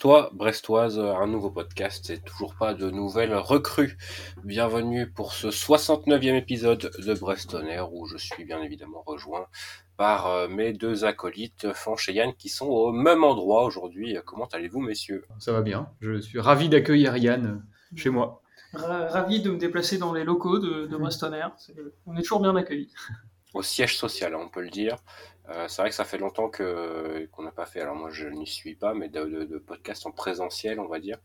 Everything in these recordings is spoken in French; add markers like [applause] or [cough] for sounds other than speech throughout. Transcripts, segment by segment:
Brestois, Brestoise, un nouveau podcast et toujours pas de nouvelles recrues. Bienvenue pour ce 69e épisode de Brestonner où je suis bien évidemment rejoint par euh, mes deux acolytes, Fanch et Yann, qui sont au même endroit aujourd'hui. Comment allez-vous, messieurs? Ça va bien. Je suis ravi d'accueillir Yann chez moi. Ravi de me déplacer dans les locaux de, de Brestonner. On est toujours bien accueillis. Au siège social, on peut le dire. Euh, c'est vrai que ça fait longtemps que qu'on n'a pas fait. Alors moi, je n'y suis pas, mais de, de, podcast en présentiel, on va dire,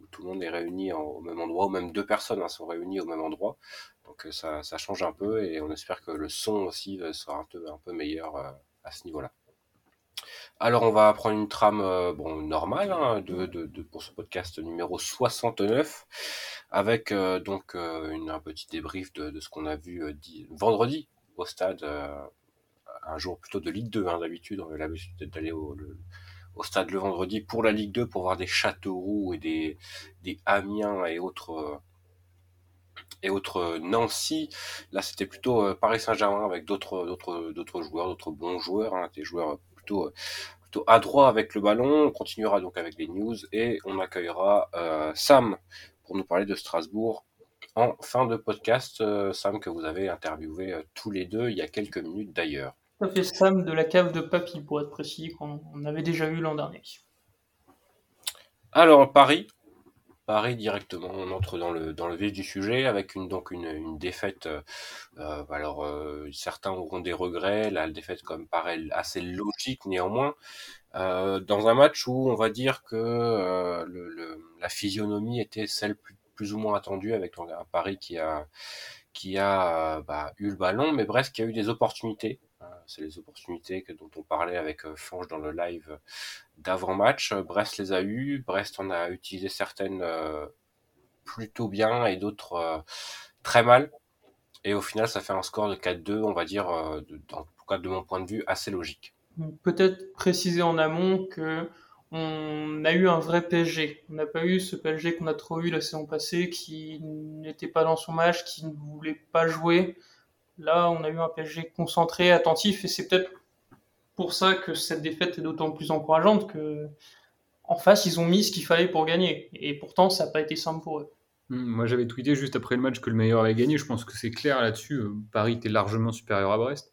où tout le monde est réuni au même endroit, ou même deux personnes hein, sont réunies au même endroit. Donc euh, ça, change un peu et on espère que le son aussi euh, sera un peu, un peu meilleur à ce niveau-là. Alors on va prendre une trame bon normale hein, de, de, pour ce podcast numéro 69 avec donc un petit débrief de, ce qu'on a vu vendredi au stade un jour plutôt de Ligue 2. Hein, D'habitude, on a l'habitude d'aller au, stade le vendredi pour la Ligue 2 pour voir des Châteauroux et des, Amiens et autres et autres Nancy. Là, c'était plutôt euh, Paris Saint-Germain avec d'autres d'autres d'autres joueurs, d'autres bons joueurs, hein, des joueurs plutôt plutôt adroits avec le ballon. On continuera donc avec les news et on accueillera euh, Sam pour nous parler de Strasbourg en fin de podcast. Euh, Sam que vous avez interviewé tous les deux il y a quelques minutes d'ailleurs. Ça fait Sam de la cave de Papy, pour être précis, qu'on avait déjà eu l'an dernier. Alors, Paris. Paris directement, on entre dans le, dans le vif du sujet avec une, donc une, une défaite. Euh, euh alors, euh, certains auront des regrets. La défaite, comme paraît assez logique néanmoins. Dans un match où on va dire que la physionomie était celle plus, ou moins attendue avec un Paris qui a qui a bah, eu le ballon, mais Brest qui a eu des opportunités c'est les opportunités que, dont on parlait avec euh, Fange dans le live d'avant-match. Brest les a eues, Brest en a utilisé certaines euh, plutôt bien et d'autres euh, très mal. Et au final, ça fait un score de 4-2, on va dire, de, cas de mon point de vue, assez logique. Peut-être préciser en amont que on a eu un vrai PSG. On n'a pas eu ce PSG qu'on a trop eu la saison passée, qui n'était pas dans son match, qui ne voulait pas jouer, Là, on a eu un PSG concentré, attentif, et c'est peut-être pour ça que cette défaite est d'autant plus encourageante que en face, ils ont mis ce qu'il fallait pour gagner. Et pourtant, ça n'a pas été simple pour eux. Hmm, moi, j'avais tweeté juste après le match que le meilleur avait gagné. Je pense que c'est clair là-dessus. Euh, Paris était largement supérieur à Brest.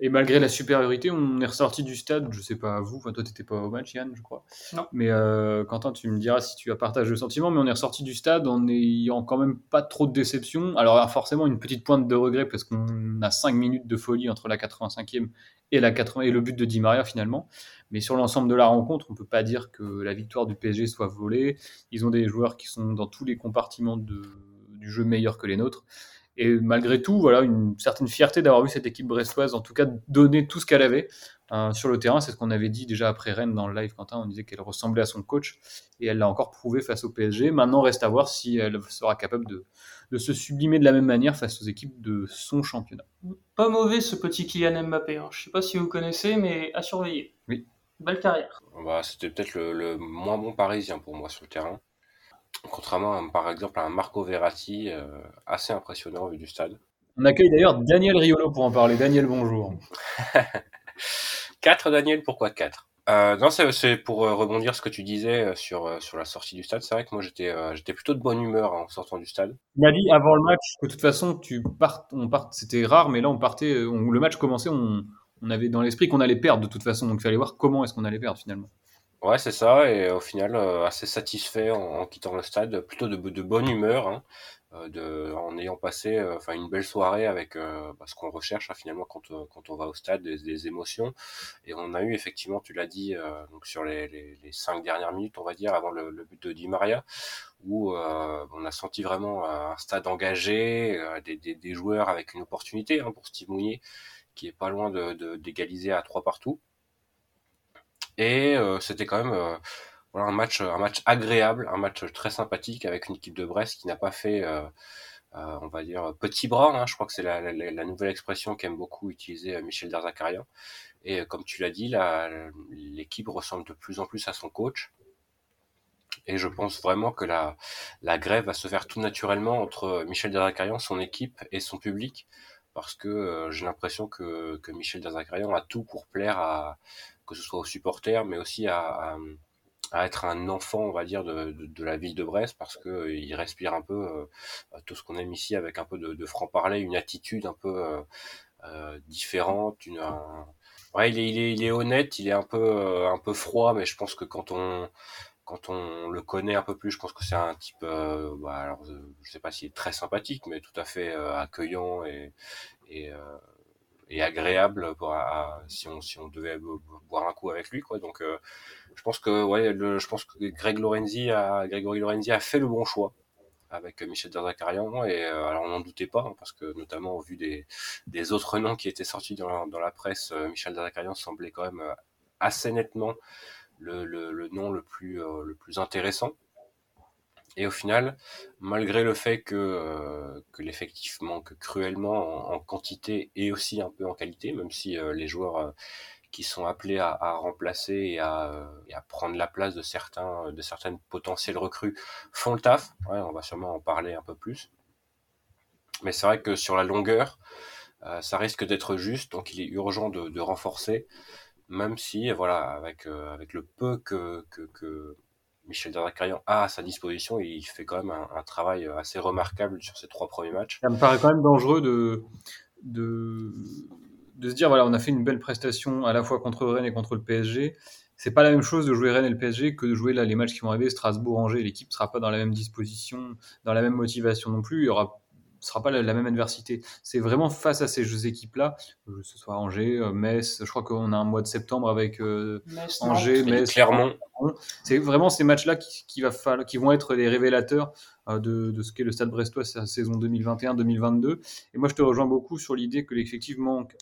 Et malgré la supériorité, on est ressorti du stade. Je sais pas vous, enfin toi t'étais pas au match, Yann, je crois. Non. Mais euh, Quentin, tu me diras si tu as partagé le sentiment. Mais on est ressorti du stade en ayant quand même pas trop de déception. Alors forcément une petite pointe de regret parce qu'on a 5 minutes de folie entre la 85e et la 80 et le but de Di Maria finalement. Mais sur l'ensemble de la rencontre, on peut pas dire que la victoire du PSG soit volée. Ils ont des joueurs qui sont dans tous les compartiments de, du jeu meilleurs que les nôtres. Et malgré tout, voilà, une certaine fierté d'avoir vu cette équipe brestoise, en tout cas, donner tout ce qu'elle avait euh, sur le terrain. C'est ce qu'on avait dit déjà après Rennes dans le live, Quentin. On disait qu'elle ressemblait à son coach et elle l'a encore prouvé face au PSG. Maintenant, reste à voir si elle sera capable de, de se sublimer de la même manière face aux équipes de son championnat. Pas mauvais ce petit Kylian Mbappé. Hein. Je ne sais pas si vous connaissez, mais à surveiller. Oui. Belle carrière. Bah, C'était peut-être le, le moins bon parisien pour moi sur le terrain. Contrairement à, par exemple à un Marco Verratti, euh, assez impressionnant vu du stade. On accueille d'ailleurs Daniel Riolo pour en parler. Daniel, bonjour. [laughs] 4 Daniel, pourquoi 4 euh, non, c'est pour euh, rebondir ce que tu disais sur sur la sortie du stade. C'est vrai que moi j'étais j'étais plutôt de bonne humeur en sortant du stade. Il a dit avant le match que de toute façon tu pars, on part, c'était rare, mais là on partait, on, le match commençait, on, on avait dans l'esprit qu'on allait perdre de toute façon, donc il fallait voir comment est-ce qu'on allait perdre finalement. Ouais, c'est ça, et au final, euh, assez satisfait en, quittant le stade, plutôt de, bonne humeur, hein, euh, en ayant passé euh, une belle soirée avec bah, ce qu'on recherche hein, finalement quand, on va au stade, des, émotions. Et on a eu effectivement, tu l'as dit, sur les, cinq dernières minutes, on va dire, avant le, but de Di Maria, où on a senti vraiment un stade engagé, des, joueurs avec une opportunité hein, pour Steve Mounier, qui est pas loin d'égaliser de, à trois partout. Et euh, c'était quand même euh, voilà, un match, un match agréable, un match très sympathique avec une équipe de Brest qui n'a pas fait, euh, on va dire, petit bras. Hein, je crois que c'est la, la, la, nouvelle expression qu'aime beaucoup utiliser Michel Derzakarian. Et comme tu l'as dit, l'équipe ressemble de plus en plus à son coach. Et je pense vraiment que la, la grève va se faire tout naturellement entre Michel Derzakarian, son équipe et son public. Parce que j'ai l'impression que, que Michel Derzakarian a tout pour plaire à, que ce soit aux supporters, mais aussi à, à être un enfant, on va dire, de, de, la ville de Brest parce que euh, il respire un peu euh, tout ce qu'on aime ici avec un peu de, de franc-parler, une attitude un peu euh, différente, une, ouais, il est, il est, il est honnête, il est un peu, un peu froid, mais je pense que quand on, quand on le connaît un peu plus, je pense que c'est un type, bah, alors, je sais pas s'il est très sympathique, mais tout à fait accueillant et, et, et agréable pour, si on si on devait boire un coup avec lui quoi. Donc euh, je pense que ouais le, je pense que Greg Lorenzi a Grégory Lorenzi a fait le bon choix avec Michel Derzakarian et euh, alors on n'en doutait pas hein, parce que notamment au vu des, des autres noms qui étaient sortis dans la, dans la presse euh, Michel Derzakarian semblait quand même assez nettement le, le, le nom le plus le plus intéressant et au final, malgré le fait que, euh, que l'effectif manque cruellement en, quantité et aussi un peu en qualité, même si euh, les joueurs euh, qui sont appelés à, remplacer et à, prendre la place de certains de certaines potentielles recrues font le taf. On va sûrement en parler un peu plus. Mais c'est vrai que sur la longueur, ça risque d'être juste, donc il est urgent de, renforcer, même si voilà avec avec le peu que, que Michel Dezacarian a à sa disposition il fait quand même un, travail assez remarquable sur ses trois premiers matchs. Ça me paraît quand même dangereux de, de, de se dire voilà, on a fait une belle prestation à la fois contre Rennes et contre le PSG. C'est pas la même chose de jouer Rennes et le PSG que de jouer là les matchs qui vont arriver Strasbourg, Angers. L'équipe sera pas dans la même disposition, dans la même motivation non plus. Il y aura sera pas la, même adversité. C'est vraiment face à ces équipes-là, que ce soit Angers, euh, Metz, je crois qu'on a un mois de septembre avec euh, Angers, Metz, Clermont. C'est vraiment ces matchs-là qui, qui, va falloir, qui vont être les révélateurs de, de, ce qu'est le Stade Brestois cette saison 2021-2022. Et moi, je te rejoins beaucoup sur l'idée que l'effectif manque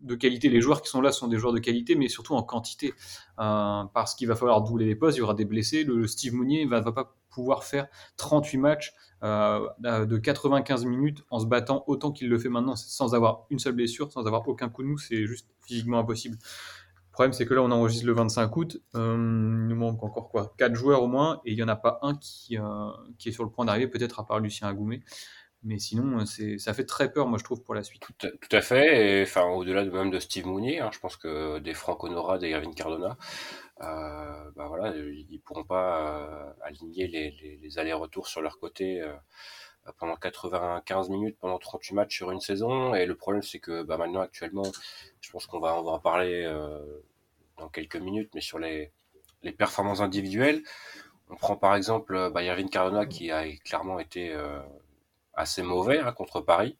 de qualité. Les joueurs qui sont là sont des joueurs de qualité, mais surtout en quantité, parce qu'il va falloir doubler les postes, il y aura des blessés. Le, Steve Mounier va, va pas pouvoir faire 38 matchs euh, de 95 minutes en se battant autant qu'il le fait maintenant sans avoir une seule blessure, sans avoir aucun coup de mou, c'est juste physiquement impossible. Le problème, c'est que là, on enregistre le 25 août. Euh, il nous manque encore quoi 4 joueurs au moins, et il n'y en a pas un qui, euh, qui est sur le point d'arriver, peut-être à part Lucien Agoumé. Mais sinon, c'est, ça fait très peur, moi, je trouve, pour la suite. Tout, à fait. Et enfin, au-delà de, même de Steve Mounier, hein, je pense que des Franck Honora, des Irving Cardona, euh, bah voilà, ils pourront pas euh, aligner les, les, allers-retours sur leur côté euh, pendant 95 minutes, pendant 38 matchs sur une saison. Et le problème, c'est que bah, maintenant, actuellement, je pense qu'on va, on va en parler euh, dans quelques minutes, mais sur les, les performances individuelles, on prend par exemple bah, Irving Cardona qui a clairement été assez mauvais hein, contre Paris.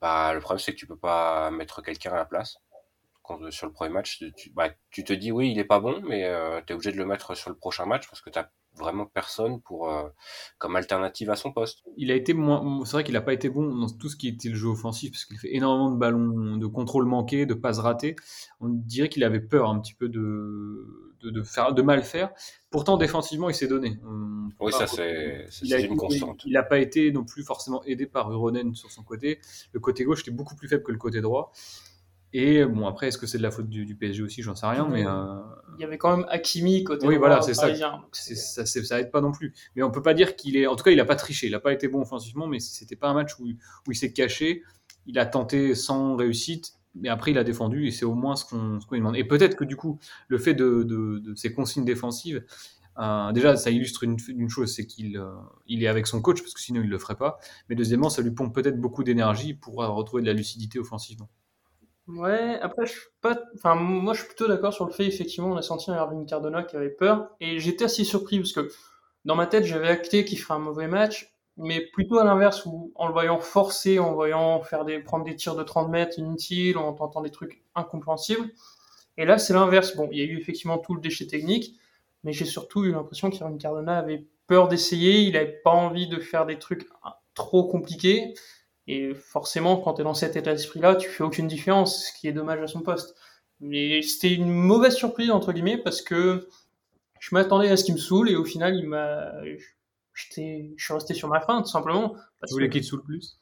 Bah, le problème, c'est que tu peux pas mettre quelqu'un à la place sur le premier match, tu, bah, tu te dis oui, il est pas bon, mais euh, tu es obligé de le mettre sur le prochain match parce que tu vraiment personne pour euh, comme alternative à son poste. Il a été moins c'est vrai qu'il n'a pas été bon dans tout ce qui était le jeu offensif parce qu'il fait énormément de ballons de contrôle manqué, de passes ratées. On dirait qu'il avait peur un petit peu de, de, faire de mal faire. Pourtant défensivement, il s'est donné. oui, ça c'est une constante. Il n'a pas été non plus forcément aidé par Uronen sur son côté. Le côté gauche était beaucoup plus faible que le côté droit. Et bon, après, est-ce que c'est de la faute du, PSG aussi? J'en sais rien, mais. Euh, il y avait quand même Hakimi côté. Oui, voilà, c'est ça. ça. Ça aide pas non plus. Mais on peut pas dire qu'il est. En tout cas, il a pas triché. Il a pas été bon offensivement, mais c'était pas un match où, où il s'est caché. Il a tenté sans réussite, mais après, il a défendu et c'est au moins ce qu'on qu demande. Et peut-être que du coup, le fait de, de, de ces consignes défensives. Euh, déjà, ça illustre une, une chose, c'est qu'il euh, il est avec son coach, parce que sinon il le ferait pas. Mais deuxièmement, ça lui pompe peut-être beaucoup d'énergie pour retrouver de la lucidité offensivement. Ouais, après, je suis pas, enfin, moi, je suis plutôt d'accord sur le fait, effectivement, on a senti un Irving Cardona qui avait peur, et j'étais assez surpris parce que, dans ma tête, j'avais acté qu'il ferait un mauvais match, mais plutôt à l'inverse, où, en le voyant forcer, en voyant faire des, prendre des tirs de 30 mètres inutiles, en tentant des trucs incompréhensibles. Et là, c'est l'inverse. Bon, il y a eu effectivement tout le déchet technique, mais j'ai surtout eu l'impression qu'Irving Cardona avait peur d'essayer, il avait pas envie de faire des trucs trop compliqués. Et forcément, quand tu es dans cet état d'esprit-là, tu fais aucune différence, ce qui est dommage à son poste. Mais c'était une mauvaise surprise, entre guillemets, parce que je m'attendais à ce qu'il me saoule, et au final, il m'a, j'étais, je suis resté sur ma fin, tout simplement. Parce tu voulais qu'il te saoule plus?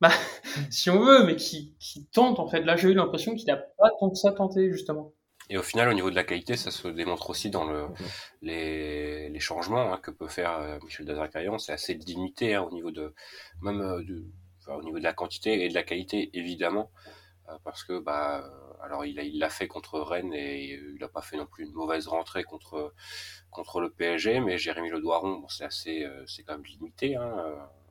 Bah, [laughs] si on veut, mais qui, qui tente, en fait. Là, j'ai eu l'impression qu'il n'a pas tant que ça tenté, justement. Et au final, au niveau de la qualité, ça se démontre aussi dans le, les, les changements hein, que peut faire euh, Michel Dazarcaillon. C'est assez limité hein, au niveau de même euh, de, au niveau de la quantité et de la qualité, évidemment. parce que bah alors il a il l'a fait contre Rennes et il n'a pas fait non plus une mauvaise rentrée contre contre le PSG mais Jérémy Le Doiron bon, c'est assez c'est quand même limité hein,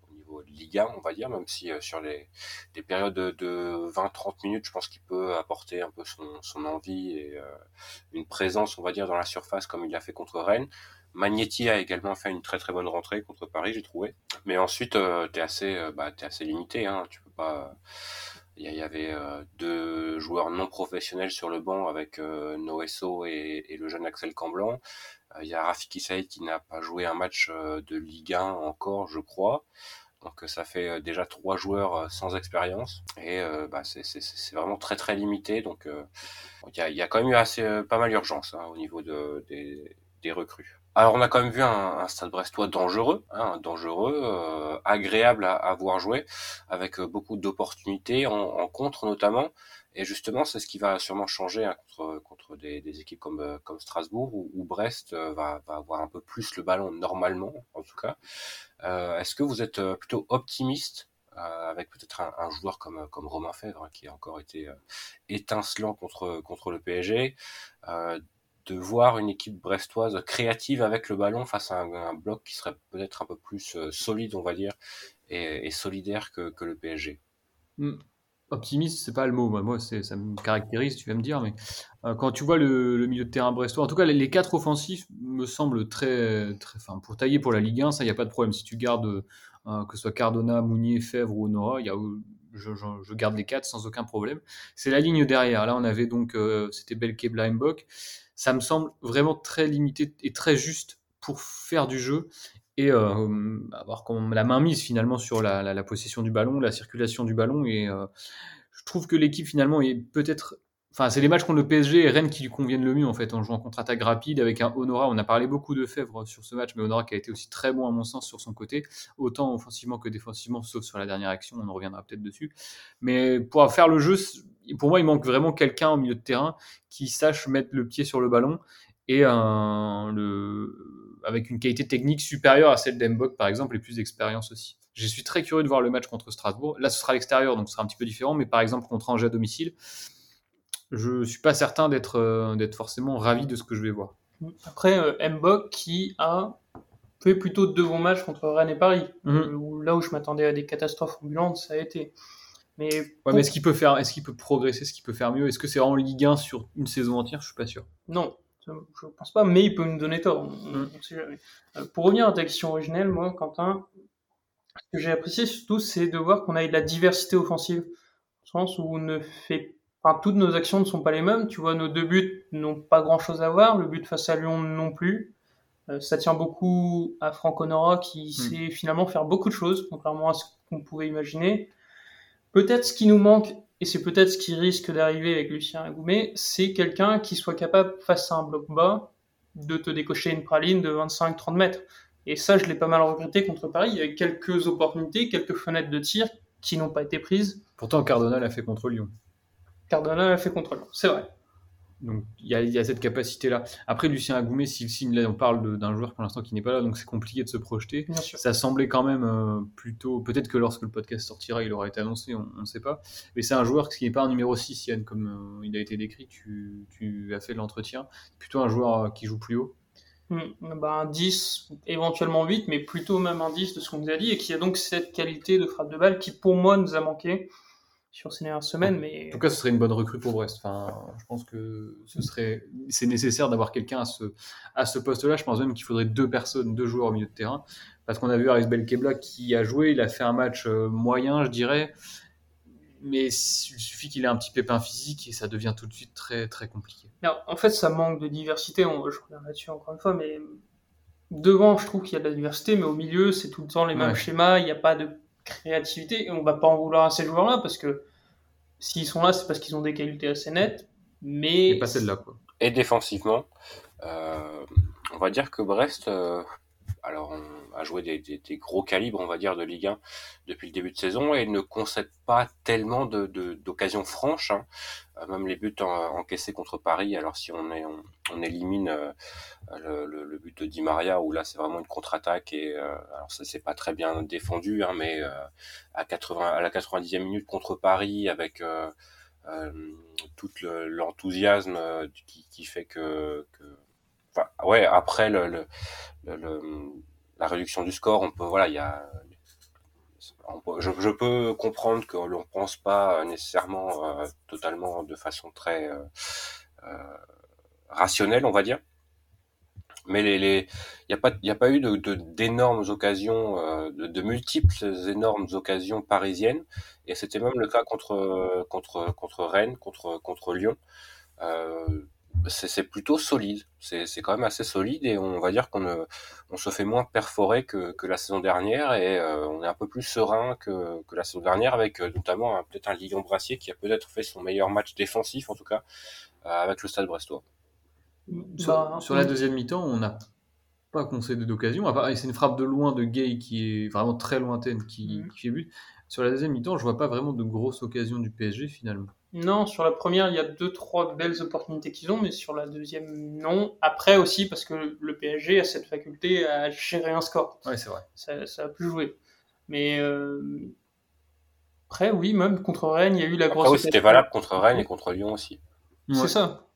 au niveau de Ligue 1 on va dire même si sur les, des périodes de, de 20-30 minutes je pense qu'il peut apporter un peu son, son envie et une présence on va dire dans la surface comme il l'a fait contre Rennes Magnetti a également fait une très très bonne rentrée contre Paris, j'ai trouvé. Mais ensuite, euh, t'es assez, euh, bah, assez limité. Hein. Tu peux pas. Il y, avait euh, deux joueurs non professionnels sur le banc avec euh, Noesso et, et, le jeune Axel Camblan. Il y a Rafiki Saïd qui n'a pas joué un match de Ligue 1 encore, je crois. Donc ça fait déjà trois joueurs sans expérience et bah, c'est vraiment très très limité. Donc il y a, quand même eu assez pas mal d'urgence hein, au niveau de, des, des recrues. Alors on a quand même vu un, stade brestois dangereux, hein, dangereux, euh, agréable à, à, voir jouer, avec euh, beaucoup d'opportunités en, contre notamment. Et justement, c'est ce qui va sûrement changer hein, contre, contre des, équipes comme, euh, comme Strasbourg, où, Brest va, va, avoir un peu plus le ballon normalement, en tout cas. Est-ce que vous êtes plutôt optimiste avec peut-être un, joueur comme, comme Romain Fèvre, hein, qui a encore été étincelant contre, contre le PSG de voir une équipe brestoise créative avec le ballon face à un, bloc qui serait peut-être un peu plus euh, solide, on va dire, et, solidaire que, le PSG. Hmm. Optimiste, c'est pas le mot. Moi, ça me caractérise, tu vas me dire, mais euh, quand tu vois le, milieu de terrain brestois, en tout cas, les, quatre offensifs me semblent très, très, enfin, pour tailler pour la Ligue 1, ça, il n'y a pas de problème. Si tu gardes euh, que ce soit Cardona, Mounier, Fèvre ou Honora, y a, je, garde les quatre sans aucun problème. C'est la ligne derrière. Là, on avait donc, c'était Belke, Blaimbok ça me semble vraiment très limité et très juste pour faire du jeu et euh, avoir la main mise finalement sur la, possession du ballon, la circulation du ballon. Et euh, je trouve que l'équipe finalement est peut-être. Enfin, c'est les matchs contre le PSG et Rennes qui lui conviennent le mieux en fait, en jouant contre-attaque rapide avec un Honora. On a parlé beaucoup de Fèvre sur ce match, mais Honora qui a été aussi très bon à mon sens sur son côté, autant offensivement que défensivement, sauf sur la dernière action, on en reviendra peut-être dessus. Mais pour faire le jeu, pour moi, il manque vraiment quelqu'un au milieu de terrain qui sache mettre le pied sur le ballon et avec une qualité technique supérieure à celle d'Embok, par exemple, et plus d'expérience aussi. Je suis très curieux de voir le match contre Strasbourg. Là, ce sera à l'extérieur, donc ce sera un petit peu différent, mais par exemple, contre Angers à domicile, je suis pas certain d'être euh, d'être forcément ravi de ce que je vais voir. Après, euh, Mbok qui a fait plutôt deux bons matchs contre Rennes et Paris, mhm. là où je m'attendais à des catastrophes ambulantes, ça a été. Mais, mais est-ce qu'il peut faire, est-ce qu'il peut progresser, est-ce qu'il peut faire mieux? Est-ce que c'est vraiment Ligue 1 sur une saison entière? Je suis pas sûr. Non, je pense pas, mais il peut nous donner tort. Euh, pour revenir à ta question originelle, moi, Quentin, ce que j'ai apprécié surtout, c'est de voir qu'on a de la diversité offensive, au sens où on ne fait, enfin, toutes nos actions ne sont pas les mêmes. Tu vois, nos deux buts n'ont pas grand-chose à voir. Le but face à Lyon non plus. Euh, ça tient beaucoup à Franck Honora qui mm. sait finalement faire beaucoup de choses, contrairement à ce qu'on pouvait imaginer. Peut-être ce qui nous manque, et c'est peut-être ce qui risque d'arriver avec Lucien Agoumet, c'est quelqu'un qui soit capable, face à un bloc bas, de te décocher une praline de 25-30 mètres. Et ça, je l'ai pas mal regretté contre Paris. Il y avait quelques opportunités, quelques fenêtres de tir qui n'ont pas été prises. Pourtant, Cardona l'a fait contre Lyon. Cardona l'a fait contre c'est vrai. Donc il y, a, cette capacité-là. Après, Lucien Agoumé, si, si là, on parle d'un joueur pour l'instant qui n'est pas là, donc c'est compliqué de se projeter. Ça semblait quand même euh, plutôt. Peut-être que lorsque le podcast sortira, il aura été annoncé, on ne sait pas. Mais c'est un joueur qui n'est pas un numéro 6, Yann, comme euh, il a été décrit. Tu, tu as fait l'entretien. Plutôt un joueur euh, qui joue plus haut. Bah, un 10, éventuellement 8, mais plutôt même un 10 de ce qu'on nous a dit, et qui a donc cette qualité de frappe de balle qui, pour moi, nous a manqué sur ces dernières semaines. Mais... En tout cas, ce serait une bonne recrue pour Brest. Enfin, je pense que ce serait, c'est nécessaire d'avoir quelqu'un à ce, à ce poste-là. Je pense même qu'il faudrait deux personnes, deux joueurs au milieu de terrain. Parce qu'on a vu Aris Belkebla qui a joué, il a fait un match euh, moyen, je dirais. Mais il suffit qu'il ait un petit pépin physique et ça devient tout de suite très, très compliqué. en fait, ça manque de diversité. je reviens là-dessus encore une fois, mais devant, je trouve qu'il y a de la diversité, mais au milieu, c'est tout le temps les mêmes schémas. Il n'y a pas de créativité. Et on va pas en vouloir à ces joueurs-là parce que s'ils sont là, c'est parce qu'ils ont des qualités assez nettes. Mais. Et pas celle-là, quoi. Et défensivement, euh, on va dire que Brest, euh, alors on a joué des, gros calibres, on va dire, de Ligue 1 depuis le début de saison et ne concède pas tellement d'occasions franches. Hein. Euh, même les buts encaissés contre Paris, alors si on, élimine le, le, but de Di Maria, où là c'est vraiment une contre-attaque et alors ça c'est pas très bien défendu, hein, mais à, 80, à la 90e minute contre Paris avec tout l'enthousiasme qui, fait que, ouais, après la réduction du score, on peut, voilà, il y a, je, peux comprendre que l'on pense pas nécessairement totalement de façon très rationnelle, on va dire mais les, les, y a pas, a pas eu de, d'énormes occasions, euh, de, multiples énormes occasions parisiennes, et c'était même le cas contre, contre, contre Rennes, contre, contre Lyon. Euh, c'est, plutôt solide, c'est, quand même assez solide, et on va dire qu'on on se fait moins perforer que, que la saison dernière, et euh, on est un peu plus serein que, que la saison dernière, avec euh, notamment peut-être un Lyon Brassier qui a peut-être fait son meilleur match défensif, en tout cas, euh, avec le Stade Brestois. Bah, sur, la deuxième mi-temps, on n'a pas concédé d'occasion. C'est une frappe de loin de Gay qui est vraiment très lointaine qui, mm. qui fait but. Sur la deuxième mi-temps, je vois pas vraiment de grosses occasions du PSG finalement. Non, sur la première, il y a deux, trois belles opportunités qu'ils ont, mais sur la deuxième, non. Après aussi, parce que le PSG a cette faculté à gérer un score. Ouais, c'est vrai. Ça, ça, a pu jouer. Mais euh... après, oui, même contre Rennes, il y a eu la grosse. Oui, c'était valable contre Rennes et contre Lyon aussi. C'est ça.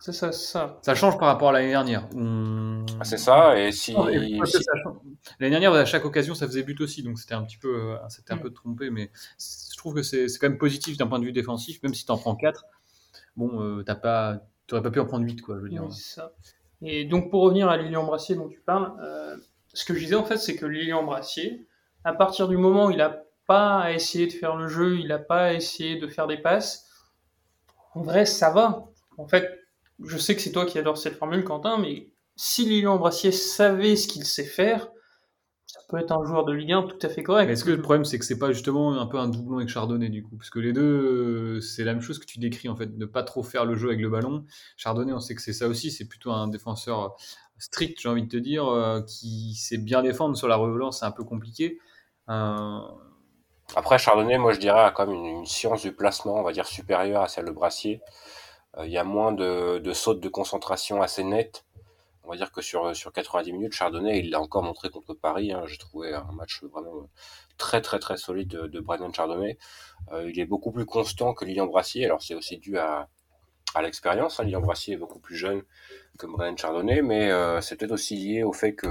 C'est ça, ça. Ça change par rapport à l'année dernière. Ah, c'est ça, et si. L'année dernière, à chaque occasion, ça faisait but aussi, donc c'était un petit peu, euh, c'était un mm. peu trompé, mais je trouve que c'est quand même positif d'un point de vue défensif, même si tu en prends 4. Bon, euh, t'as pas, t'aurais pas pu en prendre 8, quoi, je veux dire. ça. Et donc, pour revenir à Lilian Brassier dont tu parles, euh, ce que je disais en fait, c'est que Lilian Brassier, à partir du moment où il a pas essayé de faire le jeu, il a pas essayé de faire des passes, en vrai, ça va. En fait, je sais que c'est toi qui adore cette formule, Quentin, mais si Lilian Brassier savait ce qu'il sait faire, ça peut être un joueur de Ligue 1 tout à fait correct. Est-ce que le problème, c'est que c'est pas justement un peu un doublon avec Chardonnay, du coup? Parce que les deux, c'est la même chose que tu décris, en fait, ne pas trop faire le jeu avec le ballon. Chardonnay, on sait que c'est ça aussi, c'est plutôt un défenseur strict, j'ai envie de te dire, euh, qui sait bien défendre sur la relance, c'est un peu compliqué. Euh, Après, Chardonnay, moi je dirais, a quand même une, une, science du placement, on va dire, supérieure à celle de Brassier. Euh, il y a moins de, de sautes de concentration assez nettes. On va dire que sur, sur 90 minutes, Chardonnay, il l'a encore montré contre Paris. Hein. J'ai trouvé un match vraiment très très très solide de, de Brandon Chardonnay. Euh, il est beaucoup plus constant que Lilian Brassier. Alors c'est aussi dû à, l'expérience. Hein. Brassier est beaucoup plus jeune que Brandon Chardonnay, mais euh, c'est peut-être aussi lié au fait que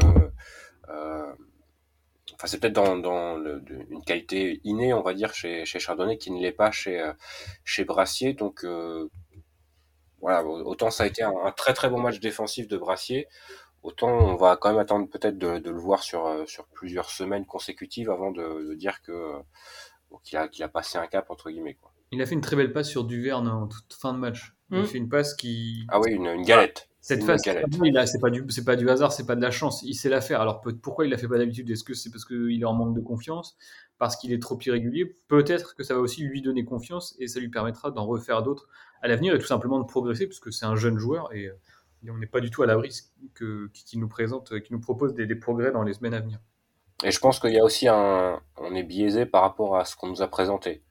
enfin c'est peut-être dans, une qualité innée on va dire chez, Chardonnay qui ne l'est pas chez Brassier donc voilà, autant ça a été un, très très bon match défensif de Brassier, autant on va quand même attendre peut-être de, le voir sur, euh, sur plusieurs semaines consécutives avant de, dire que euh, qu'il a, qu'il a passé un cap entre guillemets. Quoi. Il a fait une très belle passe sur Duverne en toute fin de match. Il a mmh. fait une passe qui. Ah oui, une, galette. Cette phase, c'est pas du, c'est pas du hasard, c'est pas de la chance. Il sait la faire. Alors pourquoi il la fait pas d'habitude? Est-ce que c'est parce qu'il est en manque de confiance, parce qu'il est trop irrégulier? Peut-être que ça va aussi lui donner confiance et ça lui permettra d'en refaire d'autres à l'avenir et tout simplement de progresser, puisque c'est un jeune joueur et, on n'est pas du tout à l'abri qu'il nous présente, qui nous propose des, progrès dans les semaines à venir. Et je pense qu'il y a aussi un, on est biaisé par rapport à ce qu'on nous a présenté.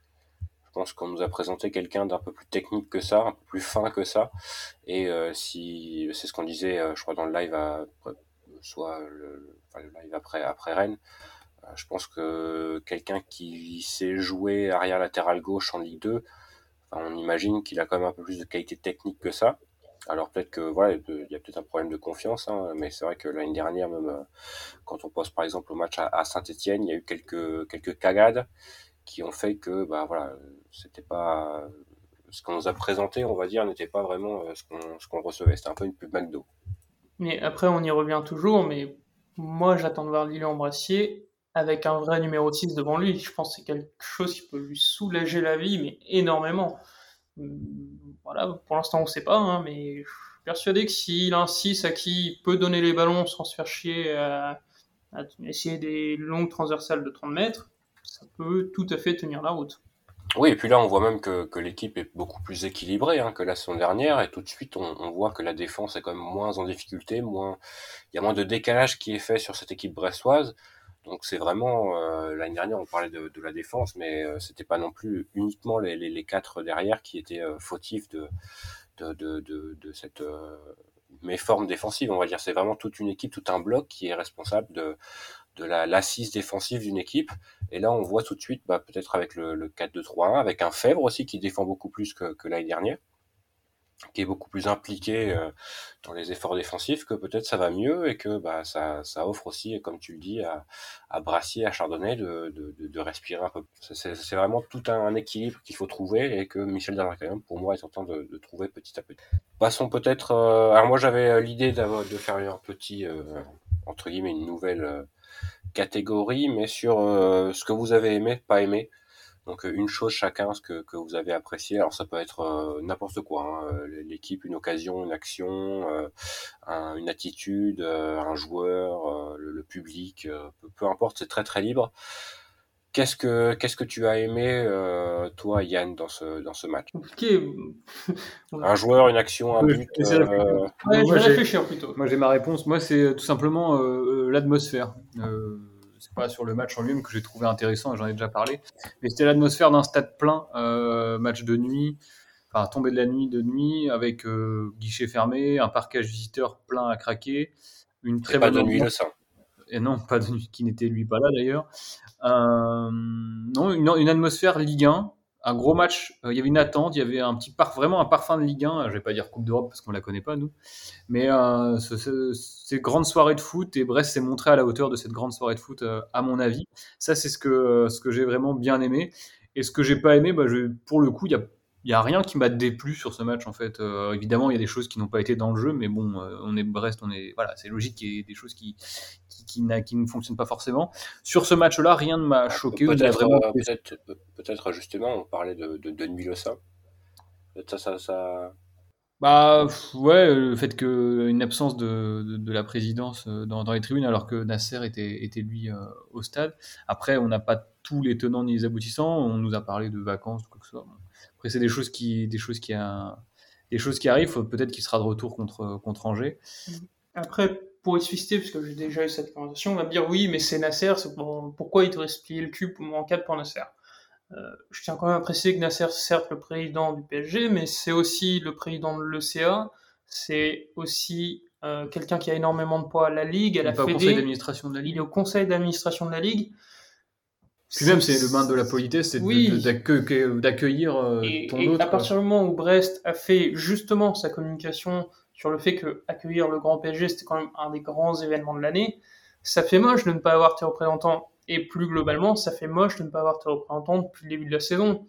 Je pense qu'on nous a présenté quelqu'un d'un peu plus technique que ça, un peu plus fin que ça. Et euh, si c'est ce qu'on disait, euh, je crois dans le live, soit le, le, live après après Rennes. Euh, je pense que quelqu'un qui sait jouer arrière latéral gauche en Ligue 2, on imagine qu'il a quand même un peu plus de qualité technique que ça. Alors peut-être que voilà, il y a peut-être un problème de confiance, hein, mais c'est vrai que l'année dernière, même euh, quand on pense par exemple au match à, Saint-Etienne, il y a eu quelques cagades qui ont fait que bah voilà, c'était pas ce qu'on nous a présenté, on va dire, n'était pas vraiment euh, ce qu'on ce recevait. C'était un peu une pub McDo. Mais après, on y revient toujours. Mais moi, j'attends de voir Lilian Brassier avec un vrai numéro 6 devant lui. Je pense que c'est quelque chose qui peut lui soulager la vie, mais énormément. Hum, voilà, pour l'instant on ne sait pas, hein, mais je suis persuadé que s'il a un 6 à qui il peut donner les ballons sans se faire chier à, essayer des longues transversales de 30 mètres, ça peut tout à fait tenir la route. Oui, et puis là on voit même que, l'équipe est beaucoup plus équilibrée hein, que la saison dernière, et tout de suite on, on, voit que la défense est quand même moins en difficulté, moins il y a moins de décalage qui est fait sur cette équipe brestoise. Donc c'est vraiment euh, l'année dernière on parlait de, la défense, mais euh, c'était pas non plus uniquement les, les, quatre derrière qui étaient euh, fautifs de cette euh, méforme défensive, on va dire. C'est vraiment toute une équipe, tout un bloc qui est responsable de la l'assise défensive d'une équipe. Et là, on voit tout de suite, bah, peut-être avec le, le 4-2-3-1, avec un Fèvre aussi qui défend beaucoup plus que l'année dernière qui est beaucoup plus impliqué euh, dans les efforts défensifs, que peut-être ça va mieux et que bah, ça, ça offre aussi, comme tu le dis, à, à Brassier, à Chardonnay de, de, de, respirer un peu. C'est vraiment tout un, équilibre qu'il faut trouver et que Michel Darmanin, pour moi, est en train de, de trouver petit à petit. Passons peut-être... Euh, alors moi, j'avais euh, l'idée de faire un petit, entre guillemets, une nouvelle catégorie, mais sur ce que vous avez aimé, pas aimé. Donc euh, une chose chacun, ce que, que vous avez apprécié. Alors ça peut être euh, n'importe quoi, hein. Euh, l'équipe, une occasion, une action, une attitude, un joueur, le, public, peu, peu, importe, c'est très très libre. Qu'est-ce que qu'est-ce que tu as aimé toi Yann dans ce dans ce match? [laughs] Un joueur, une action, un but. Ouais, je vais réfléchir plutôt. Moi j'ai ma réponse. Moi c'est tout simplement l'atmosphère c'est pas sur le match en lui-même que j'ai trouvé intéressant, et j'en ai déjà parlé, mais c'était l'atmosphère d'un stade plein, euh, match de nuit, enfin tombée de la nuit, de nuit, avec euh, guichet fermé, un parquage visiteur plein à craquer, une très bonne nuit le sang. Et non, pas de nuit, qui n'était lui pas là d'ailleurs. Euh, non, une, une, atmosphère Ligue 1, un gros match. Euh, il y avait une attente, il y avait un petit par, vraiment un parfum de Ligue 1. Je vais pas dire Coupe d'Europe parce qu'on la connaît pas nous, mais euh, ces grandes soirées de foot et Brest s'est montré à la hauteur de cette grande soirée de foot euh, à mon avis. Ça c'est ce que ce que j'ai vraiment bien aimé. Et ce que j'ai pas aimé, bah, je, pour le coup, il y a il y a rien qui m'a déplu sur ce match en fait. Euh, évidemment, il y a des choses qui n'ont pas été dans le jeu, mais bon, euh, on est Brest, on est voilà, c'est logique qu'il y ait des choses qui qui, qui, qui, ne fonctionnent pas forcément. Sur ce match-là, rien ne m'a choqué. Peut-être, euh, justement, on parlait de de, de Nuit Ça, ça, ça. Bah ouais, le fait qu'une absence de, de, de, la présidence dans, dans, les tribunes alors que Nasser était, était lui au stade. Après, on n'a pas tous les tenants ni les aboutissants. On nous a parlé de vacances ou quoi que ce soit. Après, c'est des choses qui, des choses qui, a, des choses qui arrivent. Peut-être qu'il sera de retour contre, contre Angers. Après, pour expliquer, puisque j'ai déjà eu cette conversation, on va me dire oui, mais c'est Nasser, pourquoi il devrait se plier le cul en 4 pour Nasser? Euh, Je tiens quand même à préciser que Nasser, certes, le président du PSG, mais c'est aussi le président de l'ECA, c'est aussi euh, quelqu'un qui a énormément de poids à la Ligue, à la Fédé. conseil d'administration de la Ligue. Il est au conseil d'administration de la Ligue. Puis même, c'est le main de la politesse, c'est d'accueillir euh, ton et À partir du moment où Brest a fait justement sa communication sur le fait que accueillir le Grand PSG, c'était quand même un des grands événements de l'année, ça fait moche de ne pas avoir tes représentants. Et plus globalement, ça fait moche de ne pas avoir tes représentants depuis le début de la saison.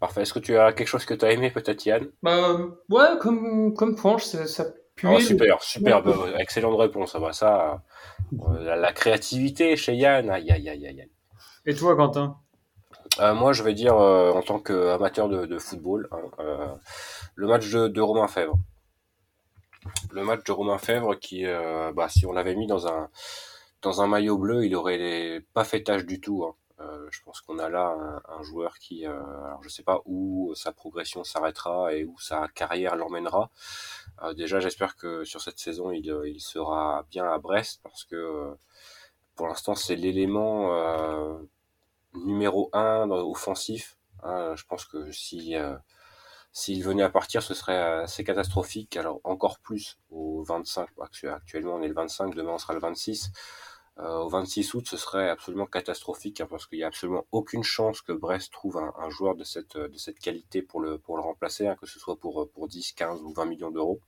Parfait. Est-ce que tu as quelque chose que tu as aimé, peut-être, Yann? Bah, ouais, comme, comme Franche, ça, puait. Oh, super, super. excellente réponse. Ça va, ça. Euh, la, la, créativité chez Yann, aïe, aïe, aïe, aïe. Et toi, Quentin euh, Moi, je vais dire, euh, en tant qu'amateur de, football, hein, euh, le match de, Romain Fèvre. Le match de Romain Fèvre qui, bah, si on l'avait mis dans un, dans un maillot bleu, il aurait pas fait tâche du tout. Hein. je pense qu'on a là un, un joueur qui, alors je sais pas où sa progression s'arrêtera et où sa carrière l'emmènera. déjà, j'espère que sur cette saison, il, il, sera bien à Brest parce que pour l'instant, c'est l'élément numéro un offensif. Hein, je pense que si euh, s'il venait à partir, ce serait assez catastrophique. Alors encore plus au 25. Actuellement, on est le 25, demain on sera le 26. Euh, au 26 août, ce serait absolument catastrophique hein, parce qu'il n'y a absolument aucune chance que Brest trouve un, joueur de cette, de cette qualité pour le, pour le remplacer, hein, que ce soit pour, pour 10, 15 ou 20 millions d'euros.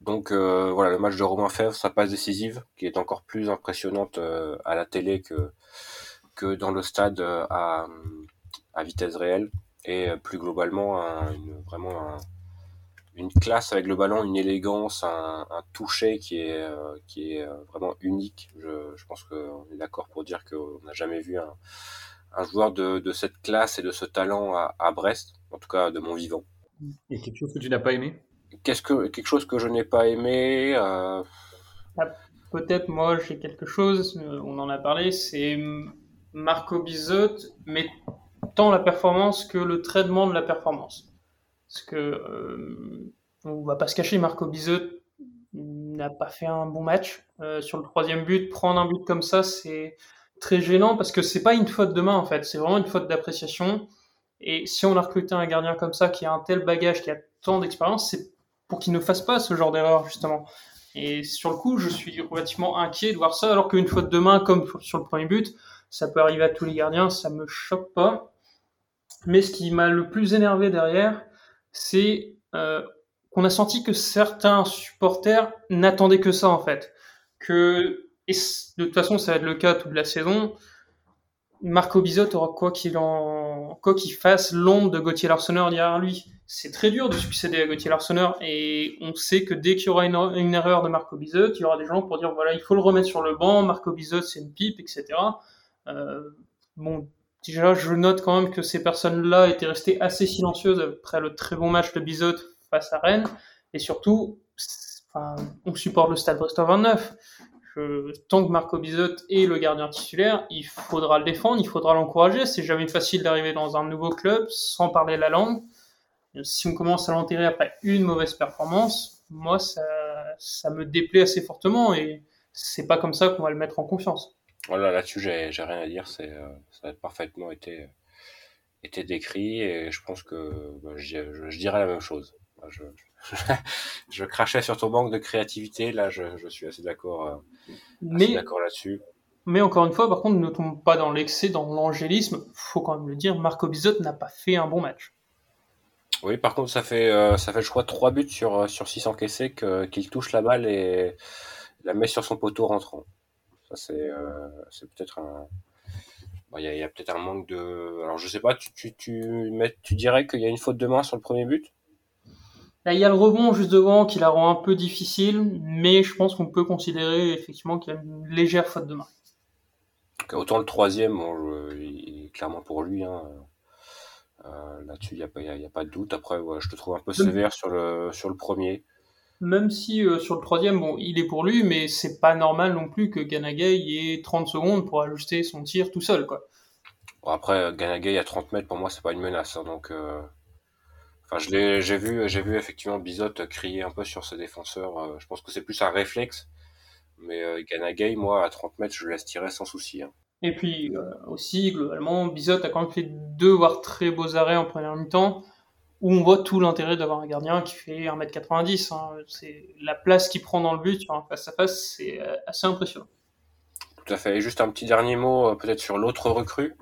Donc euh, voilà, le match de Romain Fèvre, sa passe décisive, qui est encore plus impressionnante euh, à la télé que, que dans le stade euh, à, à vitesse réelle, et plus globalement une, vraiment une classe avec le ballon, une élégance, un, un toucher qui est, qui est vraiment unique. Je, je pense qu'on est d'accord pour dire qu'on n'a jamais vu un, un joueur de, de, cette classe et de ce talent à, à Brest, en tout cas de mon vivant. Et quelque chose que tu n'as pas aimé? Qu'est-ce que quelque chose que je n'ai pas aimé euh... ah, Peut-être moi j'ai quelque chose. Euh, on en a parlé. C'est Marco Bizot, mais tant la performance que le traitement de la performance. Parce que euh, on va pas se cacher, Marco Bizot n'a pas fait un bon match euh, sur le troisième but. Prendre un but comme ça, c'est très gênant parce que c'est pas une faute de main en fait, c'est vraiment une faute d'appréciation. Et si on a recruté un gardien comme ça qui a un tel bagage, qui a tant d'expérience, c'est pour qu'il ne fasse pas ce genre d'erreur justement. Et sur le coup, je suis relativement inquiet de voir ça, alors qu'une faute de main, comme sur le premier but, ça peut arriver à tous les gardiens, ça me choque pas. Mais ce qui m'a le plus énervé derrière, c'est euh, qu'on a senti que certains supporters n'attendaient que ça en fait. Que de toute façon, ça va être le cas toute la saison. Marco Bizot aura quoi qu'il en quoi qu'il fasse l'ombre de Gauthier Larsonneur derrière lui. C'est très dur de succéder à Gauthier Larsonneur et on sait que dès qu'il y aura une, erreur de Marco Bizot, il y aura des gens pour dire voilà il faut le remettre sur le banc, Marco Bizot c'est une pipe, etc. Euh, bon, déjà je note quand même que ces personnes-là étaient restées assez silencieuses après le très bon match de Bizot face à Rennes et surtout, on supporte le Stade Brestois 29 tant que Marco Bizot est le gardien titulaire, il faudra le défendre, il faudra l'encourager. C'est jamais facile d'arriver dans un nouveau club sans parler la langue. Si on commence à l'enterrer après une mauvaise performance, moi, ça, ça me déplaît assez fortement et c'est pas comme ça qu'on va le mettre en confiance. Voilà, là-dessus, j'ai, rien à dire. C'est, euh, ça a parfaitement été, été décrit et je pense que bah, je, je, dirais la même chose. Je, [laughs] je, crachais sur ton manque de créativité. Là, je, suis assez d'accord, euh, mais, d'accord là-dessus. Mais encore une fois, par contre, ne tombe pas dans l'excès, dans l'angélisme. Faut quand même le dire, Marco Bizot n'a pas fait un bon match. Oui, par contre, ça fait, euh, ça fait, je crois, 3 buts sur, euh, sur 6 encaissés qu'il touche la balle et la met sur son poteau rentrant. Ça, c'est, c'est peut-être un. Il y a, peut-être un manque de. Alors, je sais pas, tu, tu, tu, tu dirais qu'il y a une faute de main sur le premier but? Là, il y a le rebond juste devant qui la rend un peu difficile, mais je pense qu'on peut considérer effectivement qu'il y a une légère faute de main. Autant le troisième, il est clairement pour lui. Hein. Euh, là-dessus, il n'y a, pas, a pas de doute. Après, je te trouve un peu sévère sur le, sur le premier. Même si euh, sur le troisième, bon, il est pour lui, mais c'est pas normal non plus que Ganagay ait 30 secondes pour ajuster son tir tout seul. Quoi. après, Ganagay à 30 mètres, pour moi, c'est pas une menace. Hein, donc, euh, Enfin, je j'ai vu, j'ai vu effectivement Bizot crier un peu sur ses défenseurs. Euh, je pense que c'est plus un réflexe. Mais euh, Ganagay, moi, à 30 mètres, je laisse tirer sans souci. Hein. Et puis euh, aussi, globalement, Bizot a quand même fait deux voire très beaux arrêts en première mi-temps, où on voit tout l'intérêt d'avoir un gardien qui fait 1m90. Hein. C'est la place qu'il prend dans le but sur face à face, c'est assez impressionnant. Tout à fait. Et juste un petit dernier mot, peut-être sur l'autre recrue.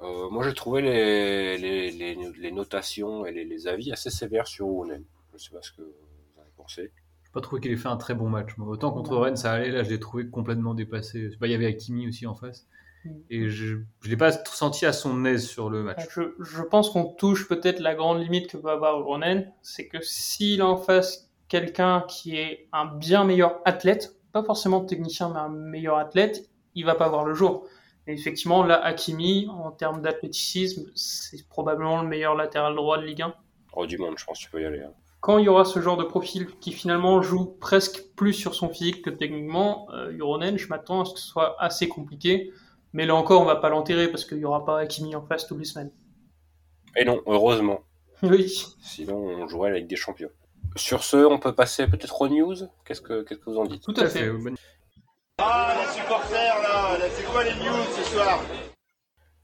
Euh, moi, j'ai trouvé les, les, les, les, notations et les, avis assez sévères sur Ounen. Je sais pas ce que vous avez pensé. Je n'ai pas trouvé qu'il ait fait un très bon match. Autant contre Rennes, ça allait. Là, je l'ai trouvé complètement dépassé. il y avait Akimi aussi en face. Et je ne l'ai pas senti à son aise sur le match. Je, je pense qu'on touche peut-être la grande limite que peut avoir Ronen. C'est que s'il a en face quelqu'un qui est un bien meilleur athlète, pas forcément technicien, mais un meilleur athlète, il va pas voir le jour effectivement, là, Hakimi, en termes d'athléticisme, c'est probablement le meilleur latéral droit de Ligue 1. Oh, du monde, je pense que tu peux y aller. Hein. Quand il y aura ce genre de profil qui finalement joue presque plus sur son physique que techniquement, euh, je m'attends à ce que ce soit assez compliqué. Mais là encore, on va pas l'enterrer parce qu'il n'y aura pas Hakimi en face toutes les semaines. Et non, heureusement. [laughs] Oui. Sinon, on jouerait avec des champions. Sur ce, on peut passer peut-être aux news. Qu'est-ce que, qu'est-ce que vous en dites? Tout à fait. Ah, les supporters, là, c'est quoi les news ce soir?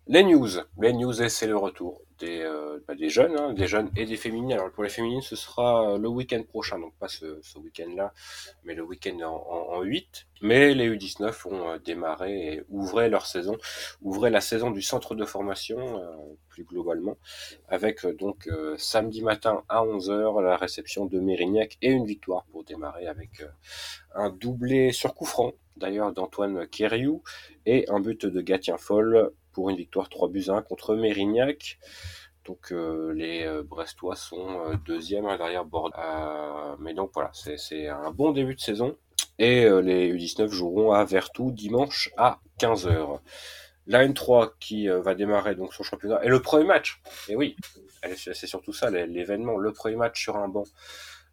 Les news. Les news, c'est le retour des, euh, bah, des jeunes, hein, des jeunes et des féminines. Alors pour les féminines, ce sera euh, le week-end prochain, donc pas ce, ce week-end-là, mais le week-end en, en, 8. Mais les U19 ont euh, démarré et ouvraient leur saison, ouvraient la saison du centre de formation plus globalement, avec donc samedi matin à 11h la réception de Mérignac et une victoire pour démarrer avec un doublé sur coup franc d'ailleurs d'Antoine Kériou et un but de Gatien Foll pour une victoire 3 buts 1 contre Mérignac. Donc euh, les euh, Brestois sont euh, deuxième derrière Bordeaux. mais donc voilà, c'est un bon début de saison. Et les U19 joueront à Vertou dimanche à 15h. La N3 qui va démarrer donc son championnat. Et le premier match, et oui, c'est surtout ça l'événement, le premier match sur un banc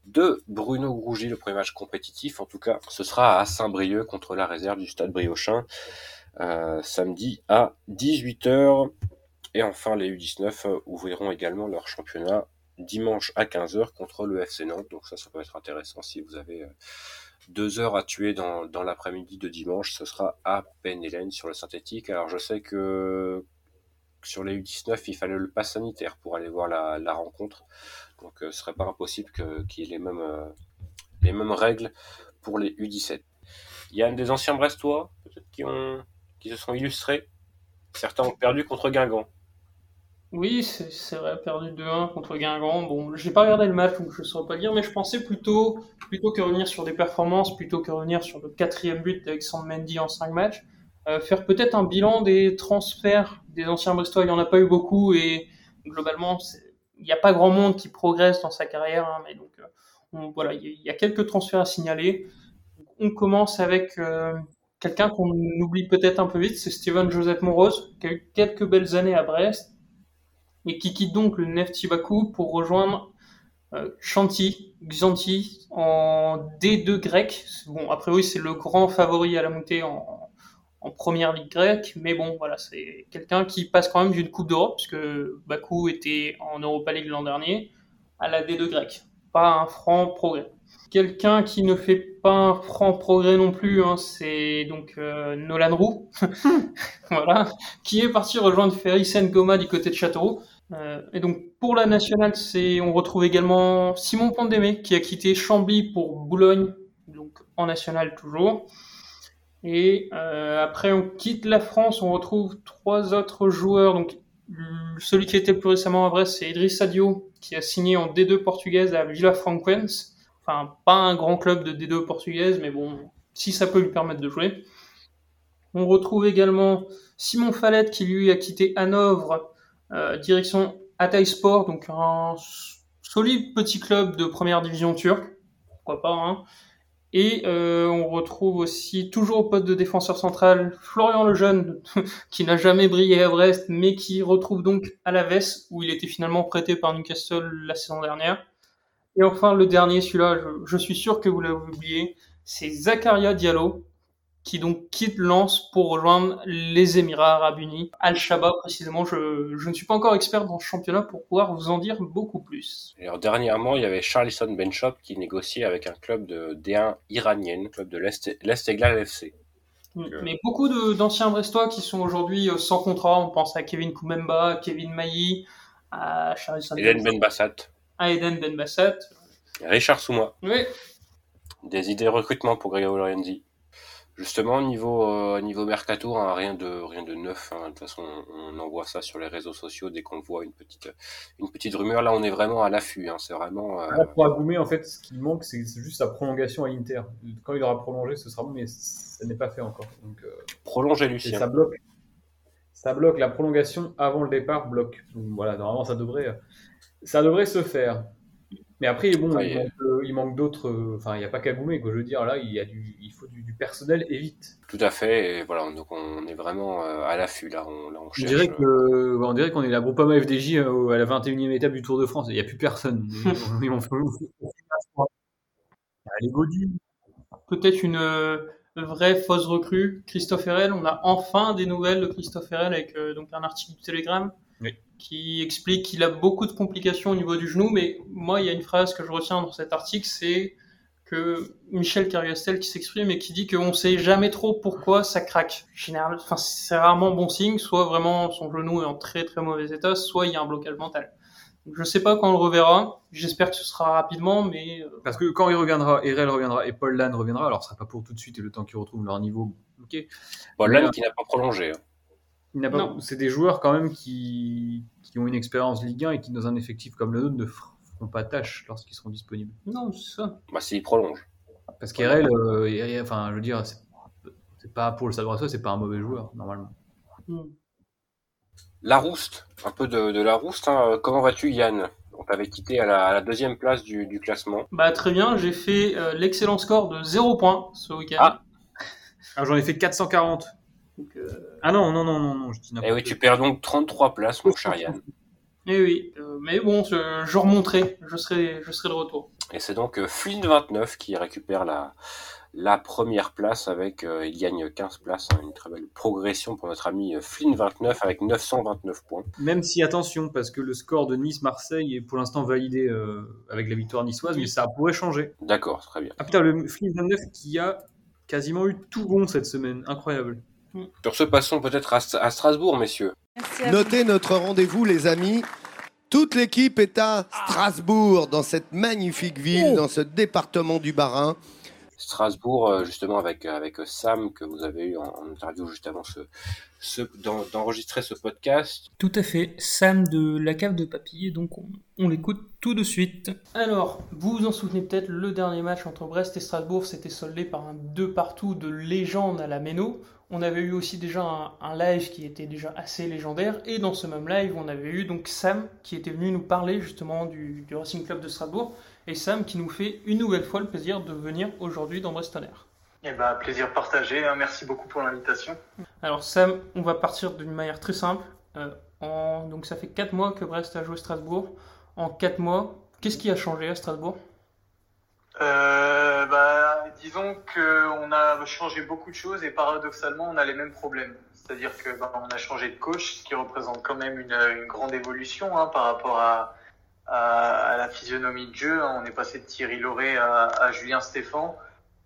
de Bruno Grougy, le premier match compétitif. En tout cas, ce sera à Saint-Brieuc contre la réserve du Stade Briochin, samedi à 18h. Et enfin, les U19 euh, ouvriront également leur championnat dimanche à 15h contre le FC Nantes. Donc ça, ça peut être intéressant si vous avez euh, deux heures à tuer dans, l'après-midi de dimanche. Ce sera à Penn sur le synthétique. Alors je sais que sur les U19, il fallait le pass sanitaire pour aller voir la, rencontre. Donc euh, ce serait pas impossible qu'il y ait les mêmes, euh, les mêmes règles pour les U17. Il y a des anciens Brestois, peut-être, qui, ont, qui se sont illustrés. Certains ont perdu contre Guingamp. Oui, c'est vrai, perdu 2-1 contre Guingamp. Bon, j'ai pas regardé le match, donc je ne saurais pas dire, mais je pensais plutôt, plutôt que revenir sur des performances, plutôt que revenir sur le quatrième but d'Alexandre Mendy en 5 matchs, euh, faire peut-être un bilan des transferts des anciens Brestois. Il n'y en a pas eu beaucoup et globalement, il n'y a pas grand monde qui progresse dans sa carrière, hein, mais donc euh, voilà, il y, a quelques transferts à signaler. On commence avec euh, quelqu'un qu'on oublie peut-être un peu vite, c'est Steven Joseph Morose, qui a eu quelques belles années à Brest et qui quitte donc le Nefti Bakou pour rejoindre euh, Xanti en D2 grec. Bon, après oui, c'est le grand favori à la montée en, en première ligue grecque, mais bon, voilà, c'est quelqu'un qui passe quand même d'une Coupe d'Europe, puisque Bakou était en Europa League l'an dernier, à la D2 grecque. Pas un franc progrès. Quelqu'un qui ne fait pas un franc progrès non plus, hein, c'est donc euh, Nolan Roux, [laughs] [laughs] voilà, qui est parti rejoindre Ferry Goma du côté de Châteauroux. Euh, et donc pour la nationale, c'est on retrouve également Simon Pondémé qui a quitté Chambly pour Boulogne, donc en nationale toujours. Et euh, après on quitte la France, on retrouve trois autres joueurs. Donc celui qui était plus récemment à Brest, c'est Idriss Sadio qui a signé en D2 portugaise à Villafranquense. Enfin, pas un grand club de D2 portugaise, mais bon, si ça peut lui permettre de jouer. On retrouve également Simon Fallette qui lui a quitté Hanovre, euh, direction Atay Sport, donc un solide petit club de première division turque, pourquoi pas. Hein. Et euh, on retrouve aussi toujours au poste de défenseur central Florian Lejeune, [laughs] qui n'a jamais brillé à Brest, mais qui retrouve donc à la Vesse, où il était finalement prêté par Newcastle la saison dernière. Et enfin, le dernier, celui-là, je, je, suis sûr que vous l'avez oublié, c'est Zakaria Diallo, qui donc quitte Lens pour rejoindre les Émirats Arabes Unis, Al-Shabaab précisément. Je, je, ne suis pas encore expert dans ce championnat pour pouvoir vous en dire beaucoup plus. alors dernièrement, il y avait Charlison Benchop qui négociait avec un club de D1 iranienne, club de l'Est Eglal FC. Mais beaucoup d'anciens Brestois qui sont aujourd'hui euh, sans contrat. On pense à Kevin Koumemba, Kevin Mailly, à Charlison Eden Ben Bassat. À Eden Ben Bassat. Richard Souma. Oui. Des idées de recrutement pour Grégory Lorenzi. Justement, niveau, euh, niveau mercato, hein, rien, de, rien de neuf. Hein. De toute façon, on, envoie ça sur les réseaux sociaux dès qu'on voit une petite, une petite rumeur. Là, on est vraiment à l'affût. Hein. C'est vraiment. Euh... Pour Agoumé, en fait, ce qui manque, c'est juste sa prolongation à l'Inter. Quand il aura prolongé, ce sera bon, mais ça n'est pas fait encore. Donc, euh... Prolonger, Lucien. ça bloque. Ça bloque. La prolongation avant le départ bloque. Donc voilà, normalement, ça devrait, ça devrait se faire. Mais après, bon, il, manque, euh, il, manque, d'autres. Euh, enfin, il n'y a pas qu'à goumer, quoi. Je veux dire, là, il, y a du, il faut du, du, personnel et vite. Tout à fait. Et voilà, donc on est vraiment euh, à l'affût. Là, on, là, on cherche. On dirait que, on dirait qu'on est la Groupama FDJ à la 21e étape du Tour de France. Il n'y a plus personne. [laughs] Allez, Peut-être une vraie fausse recrue, Christophe Herel. On a enfin des nouvelles de Christophe Herel avec donc un article du Telegram oui. Qui explique qu'il a beaucoup de complications au niveau du genou, mais moi, il y a une phrase que je retiens dans cet article, c'est que Michel Cargastel qui s'exprime et qui dit qu'on sait jamais trop pourquoi ça craque. Général, enfin, c'est rarement bon signe, soit vraiment son genou est en très très mauvais état, soit il y a un blocage mental. Donc, je sais pas quand on le reverra. J'espère que ce sera rapidement, mais. Parce que quand il reviendra, Erel reviendra et Paul Lann reviendra, alors ce sera pas pour tout de suite et le temps qu'ils retrouvent leur niveau. Ok. Paul Lann qui n'a pas prolongé. Hein. C'est des joueurs quand même qui, qui, ont une expérience Ligue 1 et qui, dans un effectif comme le nôtre, ne feront pas tâche lorsqu'ils seront disponibles. Non, c'est ça. Bah, s'ils prolongent. Parce qu'Erel, euh, enfin, je veux dire, c'est pas pour le Stade c'est pas un mauvais joueur, normalement. Mm. La rouste, un peu de, de la rouste. Hein. Comment vas-tu, Yann? On t'avait quitté à la, à la, deuxième place du, du, classement. Bah, très bien, j'ai fait euh, l'excellent score de 0 points ce week-end. Ah. Alors, j'en ai fait 440. Donc, euh... Ah non, non, non, non, non, je dis Eh oui, tu perds donc 33 places, mon cher Yann. [laughs] Eh oui, euh, mais bon, je, je, remonterai, je serai, je serai de retour. Et c'est donc euh, Flynn29 qui récupère la, la première place avec, euh, il gagne 15 places, hein, une très belle progression pour notre ami Flynn29 avec 929 points. Même si, attention, parce que le score de Nice-Marseille est pour l'instant validé euh, avec la victoire niçoise, mais ça pourrait changer. D'accord, très bien. Ah putain, le Flynn29 qui a quasiment eu tout bon cette semaine, incroyable. Sur ce, passons peut-être à, à, Strasbourg, messieurs. Notez notre rendez-vous, les amis. Toute l'équipe est à Strasbourg, dans cette magnifique ville, oh. dans ce département du Bas-Rhin. Strasbourg, euh, justement avec, avec Sam que vous avez eu en, interview juste avant ce, ce, d'enregistrer ce podcast. Tout à fait, Sam de la cave de papy, donc on, on l'écoute tout de suite. Alors, vous vous en souvenez peut-être, le dernier match entre Brest et Strasbourg s'était soldé par un 2 partout de légende à la Méno. On avait eu aussi déjà un, live qui était déjà assez légendaire, et dans ce même live, on avait eu donc Sam qui était venu nous parler justement du, Racing Club de Strasbourg, et Sam qui nous fait une nouvelle fois le plaisir de venir aujourd'hui dans Brestonner. Eh ben, plaisir partagé, hein. merci beaucoup pour l'invitation. Alors Sam, on va partir d'une manière très simple. Euh, en... Donc ça fait 4 mois que Brest a joué Strasbourg. En 4 mois, qu'est-ce qui a changé à Strasbourg? Euh, bah, disons qu'on a changé beaucoup de choses et paradoxalement, on a les mêmes problèmes. C'est-à-dire que bah, on a changé de coach, ce qui représente quand même une, grande évolution hein, par rapport à, la physionomie de jeu. On est passé de Thierry Lauré à, à Julien Stéphan.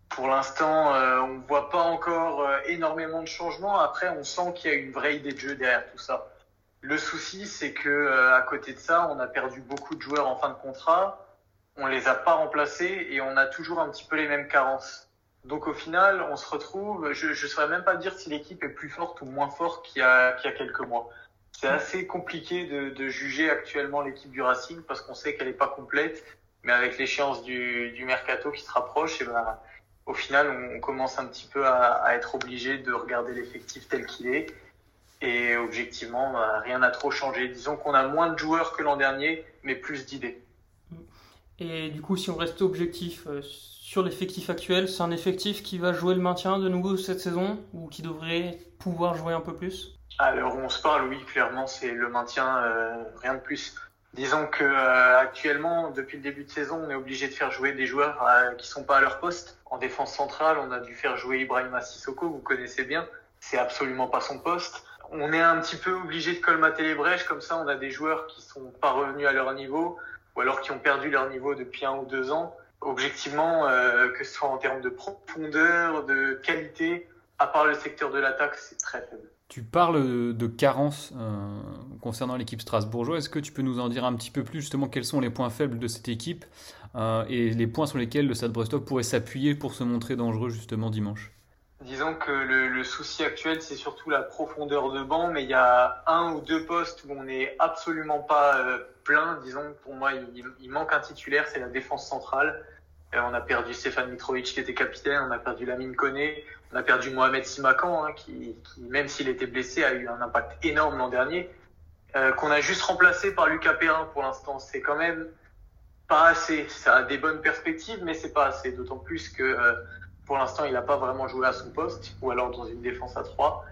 Pour l'instant, euh, on ne voit pas encore euh, énormément de changements. Après, on sent qu'il y a une vraie idée de jeu derrière tout ça. Le souci, c'est que euh, à côté de ça, on a perdu beaucoup de joueurs en fin de contrat on les a pas remplacés et on a toujours un petit peu les mêmes carences. Donc au final, on se retrouve, je ne saurais même pas dire si l'équipe est plus forte ou moins forte qu'il y a, qu'il y a quelques mois. C'est assez compliqué de, de juger actuellement l'équipe du Racing parce qu'on sait qu'elle n'est pas complète, mais avec l'échéance du, du mercato qui se rapproche, et ben, au final, on, commence un petit peu à, à être obligé de regarder l'effectif tel qu'il est. Et objectivement, ben, rien n'a trop changé. Disons qu'on a moins de joueurs que l'an dernier, mais plus d'idées. Et du coup, si on reste objectif euh, sur l'effectif actuel, c'est un effectif qui va jouer le maintien de nouveau cette saison ou qui devrait pouvoir jouer un peu plus? Alors, on se parle, oui, clairement, c'est le maintien, euh, rien de plus. Disons que euh, actuellement, depuis le début de saison, on est obligé de faire jouer des joueurs qui sont pas à leur poste. En défense centrale, on a dû faire jouer Ibrahima Sissoko, vous connaissez bien. C'est absolument pas son poste. On est un petit peu obligé de colmater les brèches, comme ça, on a des joueurs qui sont pas revenus à leur niveau ou alors qui ont perdu leur niveau depuis un ou deux ans. Objectivement, euh, que ce soit en termes de profondeur, de qualité, à part le secteur de l'attaque, c'est très faible. Tu parles de carence euh, concernant l'équipe strasbourgeoise. Est-ce que tu peux nous en dire un petit peu plus justement quels sont les points faibles de cette équipe euh, et les points sur lesquels le Stade Brestois pourrait s'appuyer pour se montrer dangereux justement dimanche? Disons que le, le souci actuel, c'est surtout la profondeur de banc, mais il y a un ou deux postes où on n'est absolument pas plein. Disons, pour moi, il, manque un titulaire, c'est la défense centrale. Et on a perdu Stéphane Mitrovic qui était capitaine, on a perdu Lamine Koné, on a perdu Mohamed Simakan, hein, qui, qui, même s'il était blessé, a eu un impact énorme l'an dernier, euh, qu'on a juste remplacé par Lucas Perrin pour l'instant. C'est quand même pas assez. Ça a des bonnes perspectives, mais c'est pas assez. D'autant plus que euh, pour l'instant, il n'a pas vraiment joué à son poste, ou alors dans une défense à 3.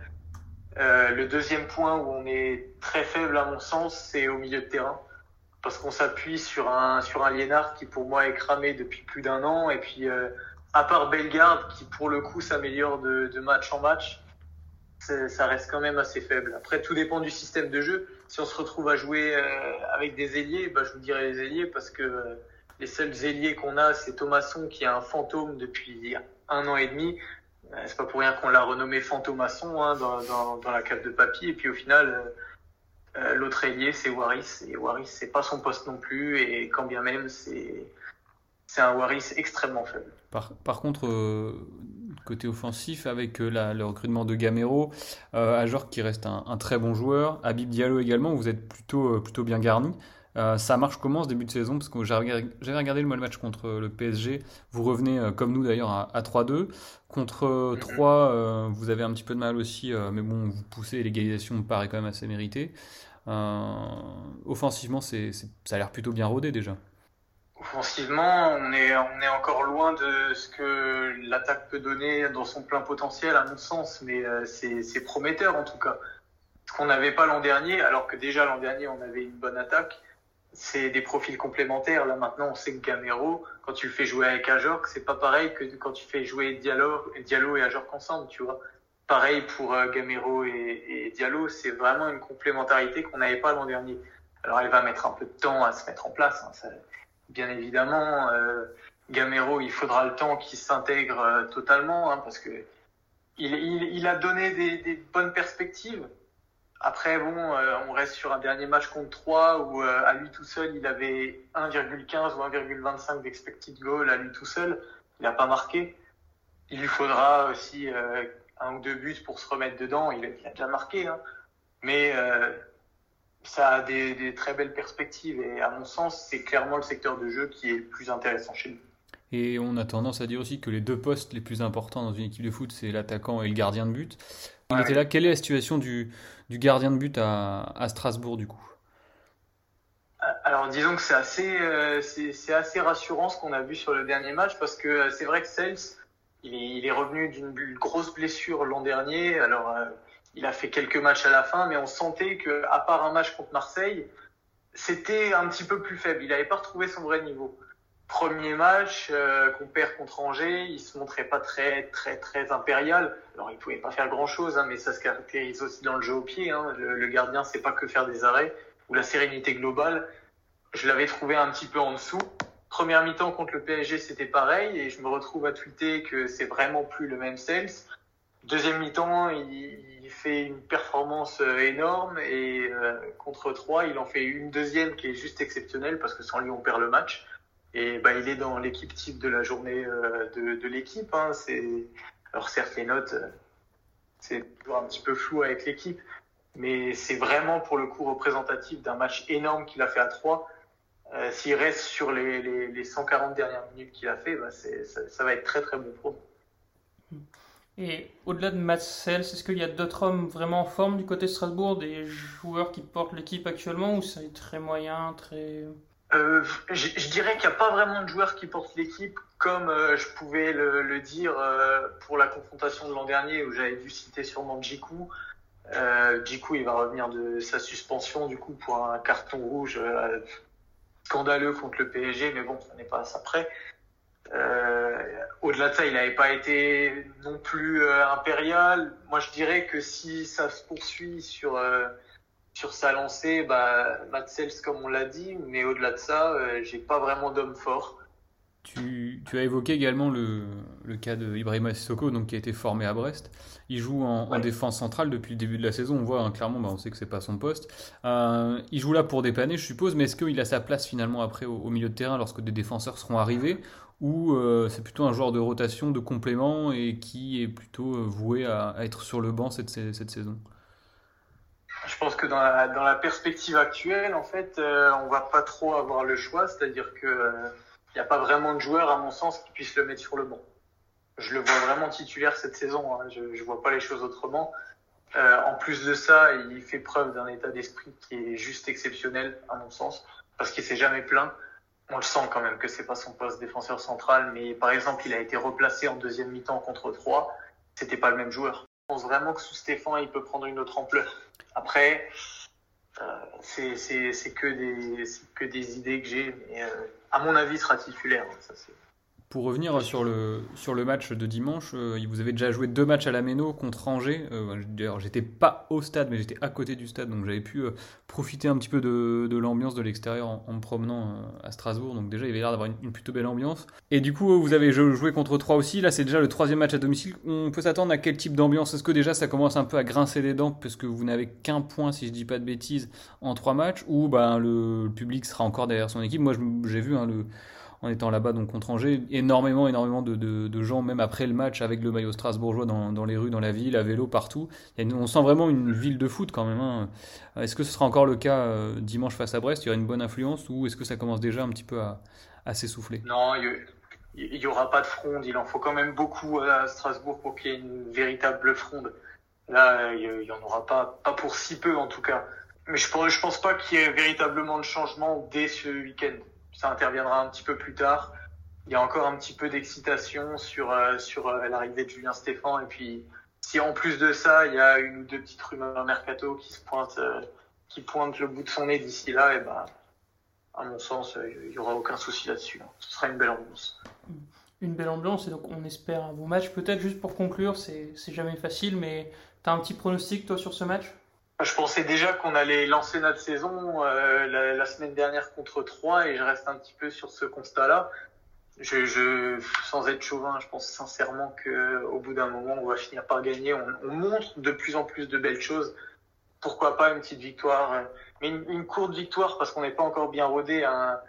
Euh, le deuxième point où on est très faible à mon sens, c'est au milieu de terrain, parce qu'on s'appuie sur un sur un Liénard qui pour moi est cramé depuis plus d'un an, et puis euh, à part Bellegarde qui pour le coup s'améliore de, de, match en match, ça reste quand même assez faible. Après, tout dépend du système de jeu. Si on se retrouve à jouer euh, avec des ailiers, bah, je vous dirais les ailiers parce que euh, les seuls ailiers qu'on a, c'est Thomasson qui est un fantôme depuis un an et demi. Euh, c'est pas pour rien qu'on l'a renommé Fantomasson hein, dans, dans, dans, la cave de papy. Et puis au final, euh, euh, l'autre ailier, c'est Waris. Et Waris, c'est pas son poste non plus. Et quand bien même, c'est un Waris extrêmement faible. Par, contre, euh, côté offensif, avec la, le recrutement de Gamero, euh, Ajor qui reste un, un, très bon joueur, Habib Diallo également, vous êtes plutôt, plutôt bien garni. Euh, ça marche comment ce début de saison? Parce que j'ai regardé, le match contre le PSG. Vous revenez, euh, comme nous d'ailleurs, à, 3-2. Contre 3, euh, vous avez un petit peu de mal aussi, mais bon, vous poussez, l'égalisation me paraît quand même assez méritée. offensivement, c'est, ça a l'air plutôt bien rodé déjà. Offensivement, on est, on est encore loin de ce que l'attaque peut donner dans son plein potentiel, à mon sens, mais c'est prometteur en tout cas. Ce qu'on n'avait pas l'an dernier, alors que déjà l'an dernier on avait une bonne attaque, c'est des profils complémentaires. Là maintenant, on sait que Gamero, quand tu le fais jouer avec Ajorc, c'est pas pareil que quand tu fais jouer Diallo, et Ajorc ensemble, tu vois. Pareil pour euh, Gamero et, et Diallo, c'est vraiment une complémentarité qu'on n'avait pas l'an dernier. Alors elle va mettre un peu de temps à se mettre en place, hein, ça, bien évidemment. Euh, Gamero, il faudra le temps qu'il s'intègre euh, totalement, hein, parce que il, il, il, a donné des, des bonnes perspectives, après, bon, euh, on reste sur un dernier match contre 3 où euh, à lui tout seul, il avait 1,15 ou 1,25 d'expected goal à lui tout seul. Il n'a pas marqué. il lui faudra aussi euh, un ou deux buts pour se remettre dedans. Il, a déjà marqué, hein. mais ça a des, des, très belles perspectives. Et à mon sens, c'est clairement le secteur de jeu qui est le plus intéressant chez nous. Et on a tendance à dire aussi que les deux postes les plus importants dans une équipe de foot, c'est l'attaquant et le gardien de but. Il était là. Quelle est la situation du, du gardien de but à, Strasbourg, du coup alors disons que c'est assez, euh, c'est assez rassurant ce qu'on a vu sur le dernier match parce que euh, c'est vrai que Sales, il est, revenu d'une grosse blessure l'an dernier. Alors euh, il a fait quelques matchs à la fin, mais on sentait que à part un match contre Marseille, c'était un petit peu plus faible. Il n'avait pas retrouvé son vrai niveau. Premier match qu'on perd contre Angers, il se montrait pas très très très impérial. Alors il pouvait pas faire grand chose, hein, mais ça se caractérise aussi dans le jeu au pied. Hein. Le, le gardien sait pas que faire des arrêts ou la sérénité globale je l'avais trouvé un petit peu en dessous. Première mi-temps contre le PSG, c'était pareil, et je me retrouve à tweeter que c'est vraiment plus le même sales. Deuxième mi-temps, il, fait une performance euh, énorme, et euh, contre 3, il en fait une deuxième qui est juste exceptionnelle, parce que sans lui, on perd le match. Et bah, il est dans l'équipe type de la journée euh, de, de l'équipe. Hein. Alors certes, les notes, c'est toujours un petit peu flou avec l'équipe, mais c'est vraiment pour le coup représentatif d'un match énorme qu'il a fait à 3 euh, s'il reste sur les, les, 140 dernières minutes qu'il a fait, bah ça, ça, va être très très bon pour nous. Et au-delà de Matt Sells, est-ce qu'il y a d'autres hommes vraiment en forme du côté de Strasbourg, des joueurs qui portent l'équipe actuellement, ou c'est très moyen, très... Euh, je, dirais qu'il n'y a pas vraiment de joueurs qui portent l'équipe, comme euh, je pouvais le, dire euh, pour la confrontation de l'an dernier, où j'avais dû citer sûrement Djikou. Euh, Djikou, il va revenir de sa suspension, du coup, pour un carton rouge scandaleux contre le PSG, mais bon, on n'est pas à ça près. Au-delà de ça, il n'avait pas été non plus impérial. Moi, je dirais que si ça se poursuit sur sur sa lancée, bah, Matsels, comme on l'a dit, mais au-delà de ça, j'ai pas vraiment d'homme fort. Tu, tu, as évoqué également le, le cas de Ibrahima Sissoko, donc qui a été formé à Brest. Il joue en, en, défense centrale depuis le début de la saison. On voit hein, clairement, bah, on sait que c'est pas son poste. Euh, il joue là pour dépanner, je suppose, mais est-ce qu'il a sa place finalement après au, au, milieu de terrain lorsque des défenseurs seront arrivés? Ou euh, c'est plutôt un joueur de rotation, de complément et qui est plutôt euh, voué à, à, être sur le banc cette, cette saison? Je pense que dans la, dans la perspective actuelle, en fait, euh, on va pas trop avoir le choix, c'est-à-dire que euh, n'y a pas vraiment de joueur, à mon sens, qui puisse le mettre sur le banc. Je le vois vraiment titulaire cette saison. Hein. Je ne vois pas les choses autrement. Euh, en plus de ça, il fait preuve d'un état d'esprit qui est juste exceptionnel, à mon sens, parce qu'il s'est jamais plaint. On le sent quand même que c'est pas son poste défenseur central, mais par exemple, il a été replacé en deuxième mi-temps contre 3. C'était pas le même joueur. Pense vraiment que sous Stéphane, il peut prendre une autre ampleur. Après, euh, c'est que des idées que j'ai, euh, à mon avis, sera titulaire. Ça, pour revenir sur le, sur le match de dimanche, euh, vous avez déjà joué deux matchs à la Méno contre Angers. Euh, D'ailleurs, j'étais pas au stade, mais j'étais à côté du stade, donc j'avais pu euh, profiter un petit peu de, l'ambiance de l'extérieur en, me promenant à Strasbourg. Donc déjà, il avait l'air d'avoir une, plutôt belle ambiance. Et du coup, vous avez joué contre Troyes aussi. Là, c'est déjà le troisième match à domicile. On peut s'attendre à quel type d'ambiance? Est-ce que déjà ça commence un peu à grincer les dents parce que vous n'avez qu'un point, si je dis pas de bêtises, en trois matchs, ou ben le, le public sera encore derrière son équipe? Moi, j'ai vu hein, le en étant là-bas donc contre Angers. Énormément, énormément de, gens, même après le match, avec le maillot strasbourgeois dans, les rues, dans la ville, à vélo, partout. Et on sent vraiment une ville de foot quand même. Hein. Est-ce que ce sera encore le cas euh, dimanche face à Brest? Il y aura une bonne influence ou est-ce que ça commence déjà un petit peu à, s'essouffler? Non, il n'y aura pas de fronde. Il en faut quand même beaucoup à Strasbourg pour qu'il y ait une véritable fronde. Là, il n'y en aura pas, pas pour si peu en tout cas. Mais je ne pense pas qu'il y ait véritablement de changement dès ce week-end ça interviendra un petit peu plus tard. Il y a encore un petit peu d'excitation sur, euh, sur euh, l'arrivée de Julien Stéphan. Et puis, si en plus de ça, il y a une ou deux petites rumeurs mercato qui se pointent, euh, qui pointent le bout de son nez d'ici là, et ben, à mon sens, il n'y aura aucun souci là-dessus. Ce sera une belle ambiance. Une belle ambiance, et donc on espère un bon match. Peut-être juste pour conclure, c'est jamais facile, mais tu as un petit pronostic, toi, sur ce match? Je pensais déjà qu'on allait lancer notre saison euh, la, la, semaine dernière contre 3 et je reste un petit peu sur ce constat-là. Je, je, sans être chauvin, je pense sincèrement que au bout d'un moment, on va finir par gagner. On, on, montre de plus en plus de belles choses. Pourquoi pas une petite victoire, mais une, une courte victoire parce qu'on n'est pas encore bien rodé. Un,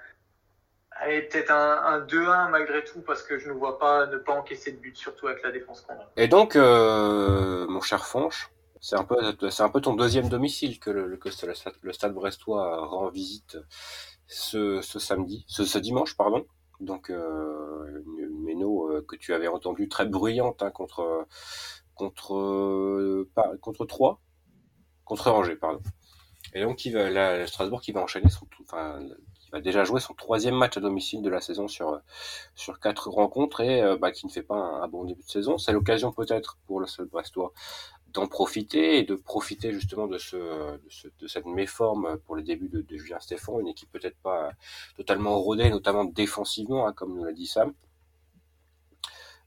Allez, peut-être un, un 2-1 malgré tout, parce que je ne vois pas ne pas encaisser de but, surtout avec la défense qu'on a. Et donc, euh, mon cher Fonche, c'est un peu, c'est un peu ton deuxième domicile que le, que le, stade, le stade brestois rend visite ce, ce samedi, ce, dimanche, pardon. Donc, euh, méno euh, que tu avais entendu très bruyante hein, contre contre contre 3 contre Angers, pardon. Et donc, qui va, Strasbourg qui va enchaîner enfin, qui va déjà jouer son troisième match à domicile de la saison sur sur quatre rencontres et euh, bah, qui ne fait pas un, un bon début de saison. C'est l'occasion peut-être pour le seul Brestois d'en profiter et de profiter justement de ce, de, ce, cette méforme pour le début de, Julien Stéphan, une équipe peut-être pas totalement rodée, notamment défensivement, hein, comme nous l'a dit Sam.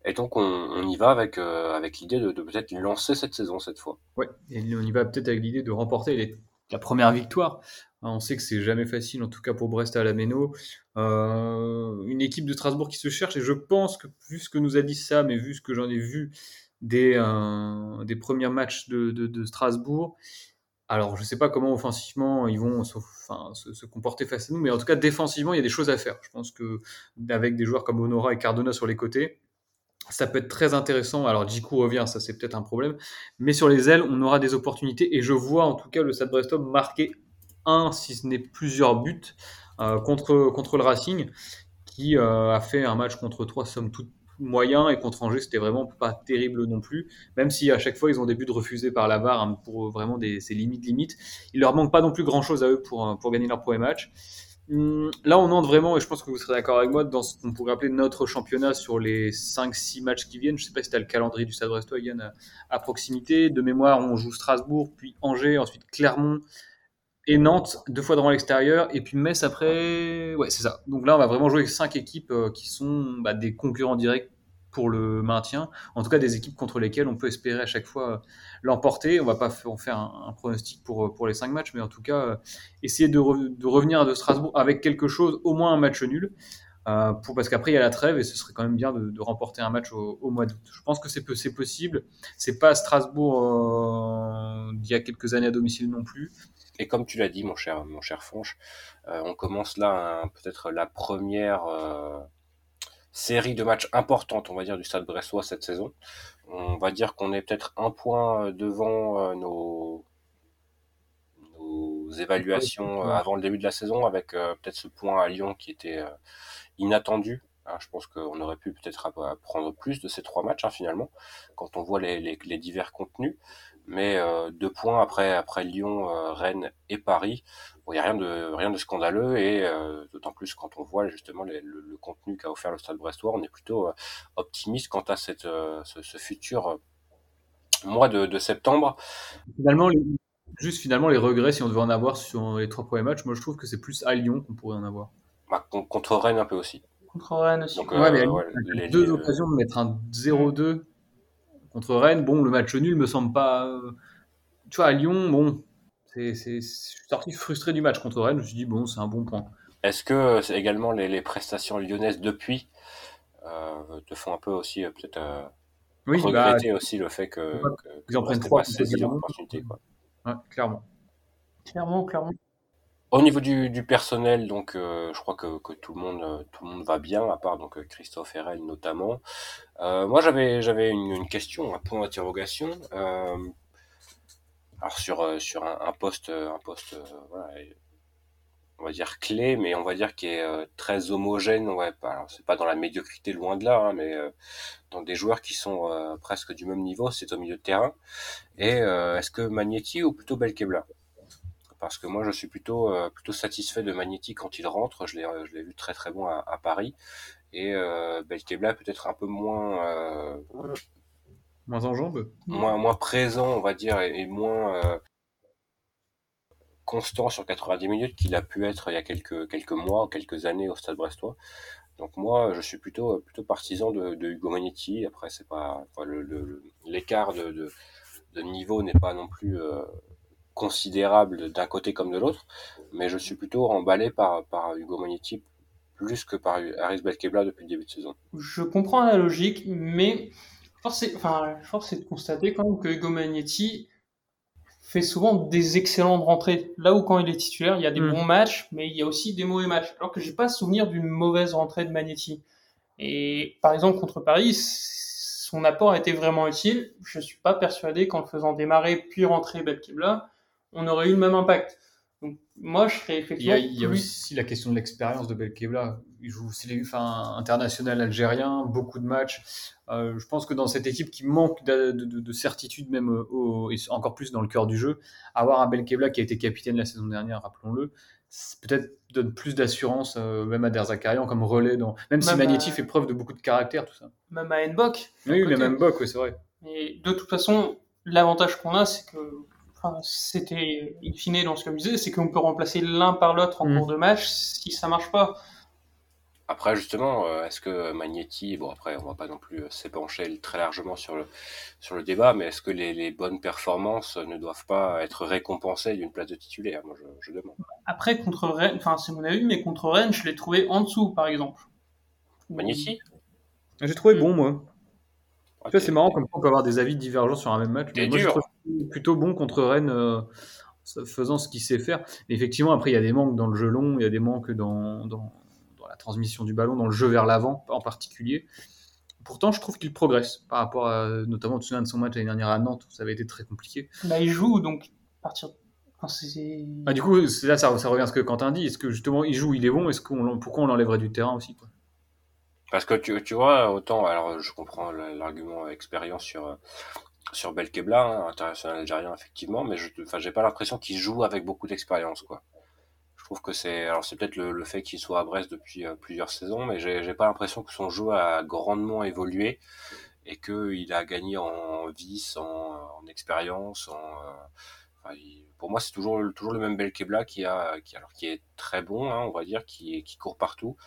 Et donc on, y va avec, euh, avec l'idée de, peut-être lancer cette saison cette fois. Ouais, et on y va peut-être avec l'idée de remporter la première victoire. Hein, On sait que c'est jamais facile, en tout cas pour Brest à la Méno. Euh, une équipe de Strasbourg qui se cherche, et je pense que vu ce que nous a dit Sam et vu ce que j'en ai vu des, euh, des premiers matchs de, Strasbourg. Alors, je ne sais pas comment offensivement ils vont se, comporter face à nous, mais en tout cas, défensivement, il y a des choses à faire. Je pense que avec des joueurs comme Honora et Cardona sur les côtés, ça peut être très intéressant. Alors, Jiku revient, ça c'est peut-être un problème, mais sur les ailes, on aura des opportunités. Et je vois en tout cas le Stade marquer un, si ce n'est plusieurs buts euh, contre, le Racing, qui euh, a fait un match contre trois sommes toutes moyen et contre Angers c'était vraiment pas terrible non plus. Même si à chaque fois ils ont des buts refusés par la VAR hein, pour vraiment des ces limites limites. Il leur manque pas non plus grand chose à eux pour pour gagner leur premier match. Hum, là on entre vraiment et je pense que vous serez d'accord avec moi dans ce qu'on pourrait appeler notre championnat sur les 5-6 matchs qui viennent. Je sais pas si tu as le calendrier du Stade Brestois Yann à proximité. De mémoire on joue Strasbourg puis Angers ensuite Clermont et Nantes deux fois devant l'extérieur et puis Metz après ouais c'est ça. Donc là on va vraiment jouer avec cinq équipes euh, qui sont bah, des concurrents directs pour le maintien en tout cas des équipes contre lesquelles on peut espérer à chaque fois euh, l'emporter. On va pas faire un, pronostic pour euh, pour les cinq matchs mais en tout cas essayer de, de revenir de Strasbourg avec quelque chose au moins un match nul euh, pour, parce qu'après il y a la trêve et ce serait quand même bien de, de remporter un match au, au mois d'août. Je pense que c'est possible. C'est pas Strasbourg euh, d'il y a quelques années à domicile non plus. Et comme tu l'as dit, mon cher, mon cher Fonche, euh, on commence là peut-être la première euh, série de matchs importante, on va dire, du Stade Brestois cette saison. On va dire qu'on est peut-être un point devant euh, nos, nos évaluations euh, avant le début de la saison, avec euh, peut-être ce point à Lyon qui était euh, inattendu. Hein, je pense qu'on aurait pu peut-être prendre plus de ces trois matchs hein, finalement, quand on voit les, divers contenus mais euh, deux points après Lyon, euh, Rennes et Paris. Il n'y a rien de scandaleux et euh, d'autant plus quand on voit justement le, contenu qu'a offert le Stade Brestois, on est plutôt optimiste quant à cette ce, futur mois de, septembre. Finalement, juste finalement les regrets si on devait en avoir sur les trois premiers matchs, moi je trouve que c'est plus à Lyon qu'on pourrait en avoir. Bah, contre Rennes un peu aussi. Contre Rennes aussi. Donc, ouais, mais ouais, les, deux les, occasions de mettre un 0-2 Contre Rennes, bon, le match nul me semble pas. Euh, tu vois, à Lyon, bon, c'est, c'est, je suis sorti frustré du match contre Rennes. Je me suis dit, bon, c'est un bon point. Est-ce que c'est également les, les, prestations lyonnaises depuis euh, te font un peu aussi euh, peut-être euh, oui, regretter bah, aussi le fait que, que, ils en prennent trois saisi l'opportunité quoi. Ouais, clairement. Clairement, clairement. Au niveau du, du personnel, donc euh, je crois que, que, tout le monde euh, tout le monde va bien, à part donc Christophe Herel notamment. Euh, moi j'avais j'avais une, une, question, un point d'interrogation. Euh, alors sur euh, sur un, un poste un poste voilà, on va dire clé, mais on va dire qui est très homogène. Ouais, alors c'est pas dans la médiocrité loin de là, hein, mais dans des joueurs qui sont presque du même niveau, c'est au milieu de terrain. Et est-ce que Magnetti ou plutôt Belkebla? Parce que moi je suis plutôt euh, plutôt satisfait de Magnetti quand il rentre. Je l'ai je l'ai vu très très bon à, à Paris et euh, Belkebla peut-être un peu moins euh, moins en jambes, moins moins présent on va dire et, et moins euh, constant sur 90 minutes qu'il a pu être il y a quelques quelques mois quelques années au Stade Brestois. Donc moi, je suis plutôt plutôt partisan de, de Hugo Magnetti. Après, c'est pas enfin, le l'écart de, de, de, niveau n'est pas non plus euh, considérable d'un côté comme de l'autre, mais je suis plutôt emballé par, par Hugo Magnetti plus que par Aris Belkebla depuis le début de saison. Je comprends la logique, mais force est, enfin, force est de constater quand même que Hugo Magnetti fait souvent des excellentes rentrées. Là où quand il est titulaire, il y a des Mm. bons matchs, mais il y a aussi des mauvais matchs. Alors que j'ai pas souvenir d'une mauvaise rentrée de Magnetti. Et par exemple contre Paris, son apport a été vraiment utile. Je suis pas persuadé qu'en le faisant démarrer puis rentrer Belkebla, on aurait eu le même impact. Donc moi, je serais Il y effectivement a, il y a aussi la question de l'expérience de Belkebla. Il joue les- enfin, international algérien, beaucoup de matchs. Euh, je pense que dans cette équipe qui manque de, de- de- de certitude, même au- et encore plus dans le cœur du jeu, avoir un Belkebla qui a été capitaine la saison dernière, rappelons-le, peut-être donne plus d'assurance, euh, même à Derzakarian comme relais. Dans... Même si Même Magnetti à- fait preuve de beaucoup de caractère, tout ça. même à Nbok. Oui, mais même Bock, oui, c'est vrai. Et de toute façon, l'avantage qu'on a, c'est que, enfin, c'était in fine dans ce que je disais, c'est qu'on peut remplacer l'un par l'autre en Mm. cours de match si ça marche pas. Après, justement, euh, est-ce que Magnetti, bon après, on va pas non plus euh, s'épancher très largement sur le, sur le débat, mais est-ce que les, les bonnes performances ne doivent pas être récompensées d'une place de titulaire? Moi, je, je demande. Après, contre Rennes, enfin, c'est mon avis, mais contre Rennes, je l'ai trouvé en dessous, par exemple. Magnetti J'ai trouvé bon, moi. Ah, c'est marrant, comme on peut avoir des avis divergents sur un même match. Mais moi, je dur. trouve plutôt bon contre Rennes, euh, faisant ce qu'il sait faire. Mais effectivement, après, il y a des manques dans le jeu long, il y a des manques dans, dans, dans la transmission du ballon, dans le jeu vers l'avant en particulier. Pourtant, je trouve qu'il progresse par rapport à, notamment, souviens de son match l'année dernière à Nantes, où ça avait été très compliqué. Là, il joue, donc, à partir. Ah, du coup, là, ça, ça revient à ce que Quentin dit. Est-ce que justement, il joue, il est bon? Est-ce qu'on, pourquoi on l'enlèverait du terrain aussi quoi? Parce que tu, tu vois, autant, alors je comprends l'argument expérience sur, euh, sur Belkebla, hein, international algérien, effectivement, mais je enfin, j'ai pas l'impression qu'il joue avec beaucoup d'expérience, quoi. Je trouve que c'est, alors c'est peut-être le, fait qu'il soit à Brest depuis euh, plusieurs saisons, mais j'ai j'ai pas l'impression que son jeu a grandement évolué et qu'il a gagné en vis, en, en expérience, en, euh, enfin, il- pour moi c'est toujours, toujours le même Belkebla qui a, qui, alors, qui est très bon, hein, on va dire, qui, qui court partout,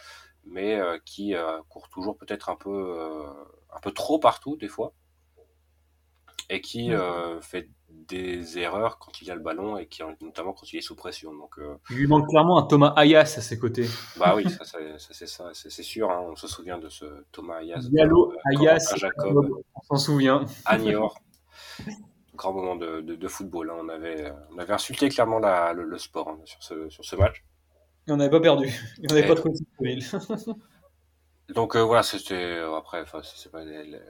mais euh, qui euh, court toujours peut-être un peu, euh, un peu trop partout des fois, et qui euh, fait des erreurs quand il a le ballon et qui notamment quand il est sous pression. Donc euh, Il lui manque clairement un Thomas Ayas à ses côtés. bah oui, ça, ça, ça, c'est ça, c'est sûr. Hein, on se souvient de ce Thomas Ayas, Diallo, euh, Ayas, Jacob, on s'en souvient. à Niort. Grand moment de, de, de football. hein. On, avait, on avait insulté clairement la, le, le sport hein, sur, ce, sur ce match. Et on n'avait pas perdu. Et on n'avait pas trouvé de [laughs] Donc euh, voilà, c'était euh, après, c'est pas,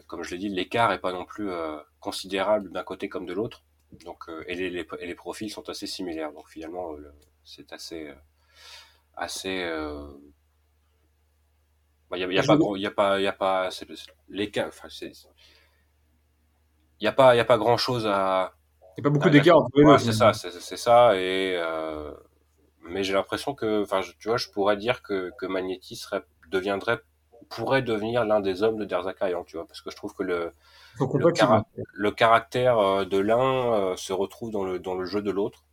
comme je l'ai dit, l'écart est pas non plus euh, considérable d'un côté comme de l'autre. Donc euh, et, les, les, et les profils sont assez similaires. Donc finalement, euh, c'est assez, euh, assez. euh, bah, y a, y a y a pas, y a pas, l'écart. Enfin, c'est. Y a pas, y a pas grand chose à. Il n'y a pas beaucoup d'écart. Ouais, c'est ça, c'est ça. Et euh, mais j'ai l'impression que, enfin, tu vois, je pourrais dire que que Magnetti serait deviendrait pourrait devenir l'un des hommes de Derzakarian, tu vois, parce que je trouve que le le, compatibles. cara- le caractère euh, de l'un euh, se retrouve dans le dans le jeu de l'autre,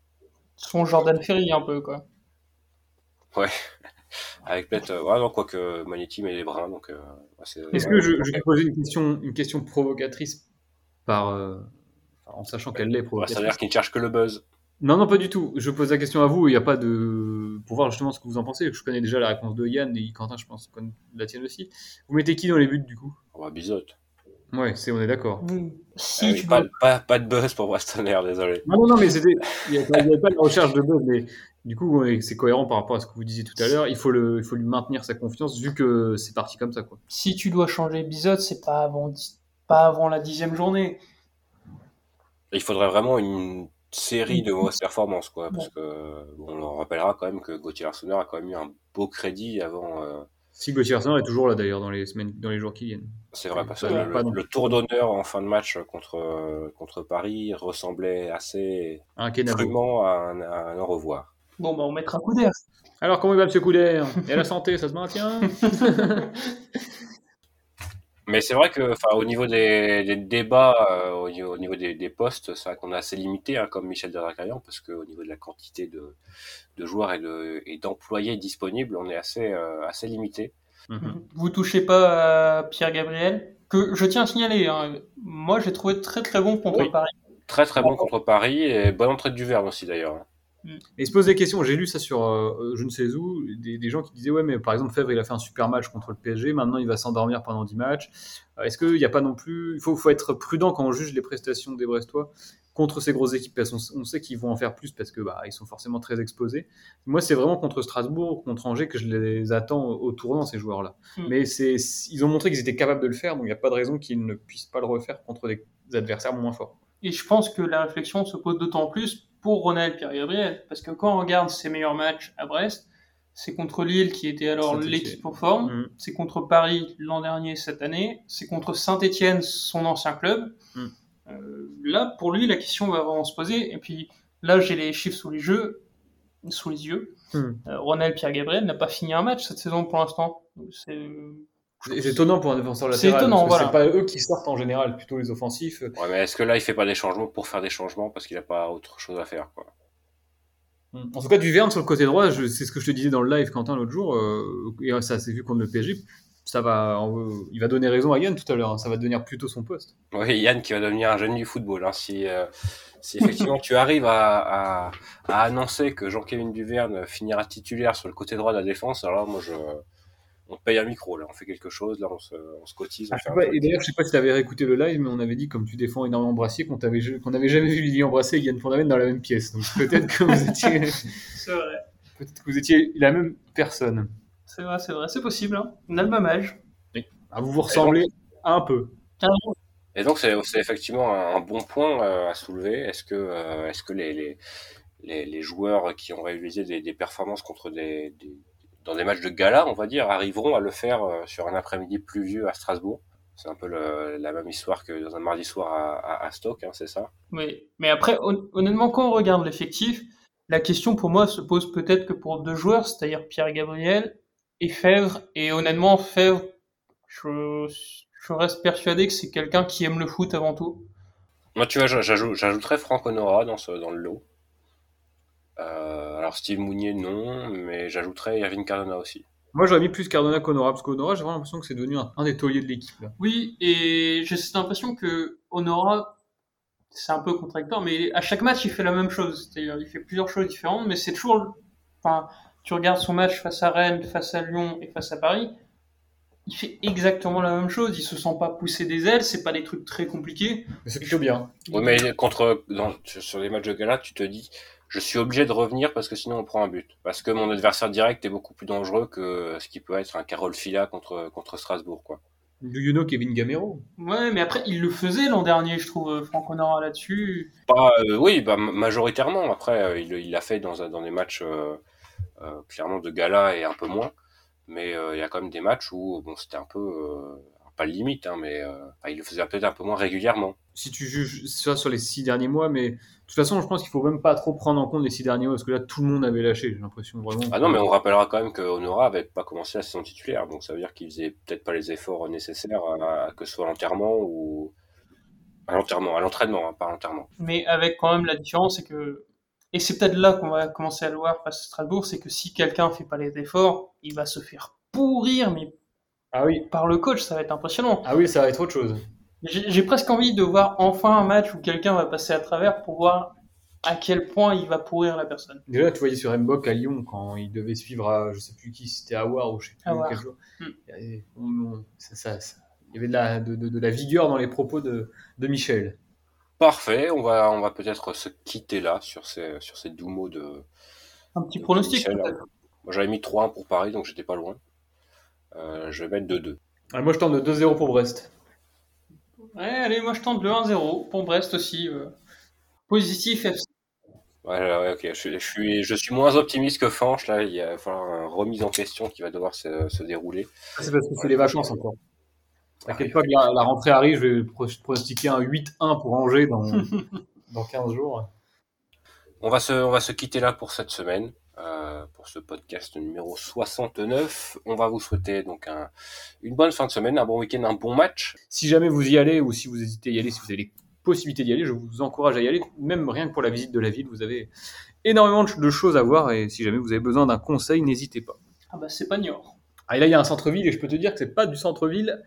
Son Jordan Ferry, un peu, quoi. [laughs] avec peut-être, euh, ouais, non, quoique Magnetti met les brins, donc. euh, ouais, c'est- Est-ce que je, je vais poser une question, une question provocatrice par, euh, en sachant qu'elle l'est Ouais, ça veut provocatrice dire qu'il ne cherche que le buzz. Non, non, pas du tout. Je pose la question à vous. Il n'y a pas de pour voir justement ce que vous en pensez. Je connais déjà la réponse de Yann et Quentin, je pense, la tienne aussi. Vous mettez qui dans les buts du coup? On va bisote. Ouais, c'est on est d'accord. Si Ah oui, tu pas, pas, pas de buzz pour Brestonner, désolé. Non, non, non, mais c'était. Il n'y avait pas de recherche de buzz, mais du coup, c'est cohérent par rapport à ce que vous disiez tout à l'heure. Il faut le, il faut lui maintenir sa confiance vu que c'est parti comme ça, quoi. si tu dois changer Bizot, c'est pas avant, pas avant la dixième journée. Il faudrait vraiment une série de mauvaises performances, quoi, parce que bon, on en rappellera quand même que Gauthier Arsener a quand même eu un beau crédit avant. euh, Si Gauthier Arsenal est toujours là d'ailleurs dans les semaines, dans les jours qui viennent. c'est vrai, parce que Ouais, le, tour d'honneur en fin de match contre contre Paris ressemblait assez Un Kenavo. crûment à un, à un au revoir. Bon, bah, on mettra un coup d'air. Alors comment il va Monsieur Couder Et la santé, ça se maintient? [laughs] Mais c'est vrai que, enfin, au niveau des, des débats, euh, au niveau, au niveau des, des postes, c'est vrai qu'on est assez limité, hein, comme Michel Derakarian, parce qu'au niveau de la quantité de, de joueurs et de et d'employés disponibles, on est assez euh, assez limité. Mhm. Vous touchez pas à Pierre Gabriel, que je tiens à signaler. hein. Moi, j'ai trouvé très très bon contre Oui. Paris. Très très bon contre Paris et bonne entrée de Duverne aussi d'ailleurs. Et il se pose des questions. J'ai lu ça sur euh, je ne sais où, des, des gens qui disaient ouais, mais par exemple Fèvre, il a fait un super match contre le PSG. Maintenant, il va s'endormir pendant 10 matchs. Euh, Est-ce qu'il n'y a pas non plus, il faut, faut être prudent quand on juge les prestations des Brestois contre ces grosses équipes, parce qu'on on sait qu'ils vont en faire plus parce que bah, ils sont forcément très exposés. Moi, c'est vraiment contre Strasbourg, contre Angers que je les attends au, tournant, ces joueurs-là. Hmm. Mais ils ont montré qu'ils étaient capables de le faire, donc il n'y a pas de raison qu'ils ne puissent pas le refaire contre des adversaires moins forts. Et je pense que la réflexion se pose d'autant plus pour Ronald Pierre-Gabriel. Parce que quand on regarde ses meilleurs matchs à Brest, c'est contre Lille qui était alors l'équipe en forme. Mm. C'est contre Paris l'an dernier, cette année. C'est contre Saint-Etienne, son ancien club. Mm. Euh, là, pour lui, la question va vraiment se poser. Et puis là, j'ai les chiffres sous les jeux, sous les yeux. Mm. Euh, Ronald Pierre-Gabriel n'a pas fini un match cette saison pour l'instant. C'est Et c'est étonnant pour un défenseur C'est latéral. étonnant, parce que voilà. C'est pas eux qui sortent en général, plutôt les offensifs. Ouais, mais est-ce que là, il fait pas des changements pour faire des changements parce qu'il a pas autre chose à faire, quoi En tout cas, Duverne sur le côté droit, je- c'est ce que je te disais dans le live, Quentin, l'autre jour, euh, et ça s'est vu contre le PSG. Ça va, on- il va donner raison à Yann tout à l'heure. hein, ça va devenir plutôt son poste. Oui, Yann qui va devenir un génie du football. Hein. Si, euh, si effectivement tu arrives à, à, à annoncer que Jean-Kévin Duverne finira titulaire sur le côté droit de la défense, alors moi, je, on te paye un micro. Là, on fait quelque chose. Là, on se, on se cotise. On Ah, fait ouais, et d'ailleurs, je sais pas si tu avais réécouté le live, mais on avait dit, comme tu défends énormément Brassier, qu'on t'avait, qu'on n'avait jamais vu Lilian Brassier et Yann Fondamen dans la même pièce. Donc peut-être que vous étiez, [laughs] [laughs] c'est vrai. peut-être que vous étiez la même personne. C'est vrai, c'est vrai. C'est possible. Hein. On a le même âge. Ah, vous vous ressemblez un peu. Et donc, c'est effectivement un, un bon point euh, à soulever. Est-ce que, euh, est-ce que les, les, les, les joueurs qui ont réalisé des, des performances contre des, des, dans des matchs de gala, on va dire, arriveront à le faire euh, sur un après-midi pluvieux à Strasbourg C'est un peu le- la même histoire que dans un mardi soir à, à, à Stoke, hein, c'est ça? Oui, mais après, hon- honnêtement, quand on regarde l'effectif, la question pour moi se pose peut-être que pour deux joueurs, c'est-à-dire Pierre Gabriel et Fèvre. Et honnêtement, Fèvre, je, je reste persuadé que c'est quelqu'un qui aime le foot avant tout. Moi, tu vois, j'ajoute- j'ajouterais Franck Honora dans, ce, dans le lot. Euh, alors, Steve Mounier, non, mais j'ajouterais Irving Cardona aussi. Moi, j'aurais mis plus Cardona qu'Honora, parce qu'Honora, j'ai vraiment l'impression que c'est devenu un, un des tauliers de l'équipe. là. Oui, et j'ai cette impression que Honora, c'est un peu contradictoire, mais à chaque match, il fait la même chose. C'est-à-dire, il fait plusieurs choses différentes, mais c'est toujours, enfin, tu regardes son match face à Rennes, face à Lyon et face à Paris, il fait exactement la même chose. Il se sent pas pousser des ailes, c'est pas des trucs très compliqués. Mais c'est plutôt bien. Mais contre, dans, sur les matchs de gala, tu te dis, je suis obligé de revenir parce que sinon on prend un but. Parce que mon adversaire direct est beaucoup plus dangereux que ce qui peut être un Carole Fila contre, contre Strasbourg, quoi. Do you know Kevin Gamero? Ouais, mais après, il le faisait l'an dernier, je trouve, Franck Honora là-dessus. Pas, euh, oui, bah, ma- majoritairement. Après, euh, il il l'a fait dans, dans des matchs euh, euh, clairement de gala et un peu moins. Mais euh, il y a quand même des matchs où bon, c'était un peu euh, pas le limite, hein, mais euh, enfin, il le faisait peut-être un peu moins régulièrement. Si tu juges ça sur les six derniers mois, mais toute façon, je pense qu'il faut même pas trop prendre en compte les six derniers mois, parce que là, tout le monde avait lâché, j'ai l'impression vraiment. Ah non, mais on rappellera quand même que Honora avait pas commencé la saison titulaire, donc ça veut dire qu'il faisait peut-être pas les efforts nécessaires, à, à que ce soit à l'enterrement ou à l'enterrement, à l'entraînement, hein, pas à l'enterrement. Mais avec quand même la différence, c'est que, et c'est peut-être là qu'on va commencer à le voir face à Strasbourg, c'est que si quelqu'un fait pas les efforts, il va se faire pourrir, mais Ah oui, par le coach, ça va être impressionnant. ah oui, ça va être autre chose. J'ai presque envie de voir enfin un match où quelqu'un va passer à travers pour voir à quel point il va pourrir la personne. Déjà, tu voyais sur Mbok à Lyon, quand il devait suivre à, je sais plus qui, c'était Awar ou je sais plus Awar. quel joueur. Hmm. Il y avait- on- on- ça- ça- ça- il y avait de la, de, de- de la vigueur dans les propos de, de Michel. Parfait, on va, on va peut-être se quitter là sur ces, sur ces doux mots de. Un petit pronostic. Moi j'avais mis 3-1 pour Paris, donc j'étais pas loin. Euh, je vais mettre 2-2. Ah, moi, je tente de 2-0 pour Brest. Ouais, allez, moi je tente le 1-0 pour Brest aussi. euh. Positif FC. Ouais, ouais, ok. Je, suis- je suis, je suis moins optimiste que Fanch. Là, il va falloir une remise en question qui va devoir se, se dérouler. Ah, C'est parce que c'est les vacances encore. T'inquiète pas que la, la rentrée arrive, je vais pro- pronostiquer un 8-1 pour Angers dans, [laughs] dans 15 jours. On va se, on va se quitter là pour cette semaine, euh, pour ce podcast numéro 69. On va vous souhaiter donc un, une bonne fin de semaine, un bon week-end, un bon match. Si jamais vous y allez ou si vous hésitez à y aller, si vous avez les possibilités d'y aller, je vous encourage à y aller, même rien que pour la visite de la ville. Vous avez énormément de choses à voir et si jamais vous avez besoin d'un conseil, n'hésitez pas. Ah bah c'est pas Niort. Ah, et là, il y a un centre-ville et je peux te dire que c'est pas du centre-ville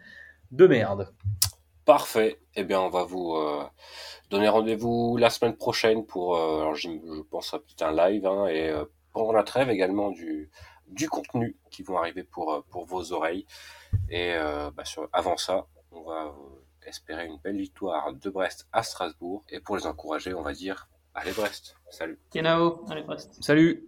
de merde. Parfait. Eh bien, on va vous euh, donner rendez-vous la semaine prochaine pour, euh, alors je pense un live hein, et euh, pendant la trêve également du, du contenu qui vont arriver pour, euh, pour vos oreilles. Et euh, bah, sur, avant ça, on va euh, espérer une belle victoire de Brest à Strasbourg. Et pour les encourager, on va dire allez Brest. Salut. Kenao, allez Brest. Salut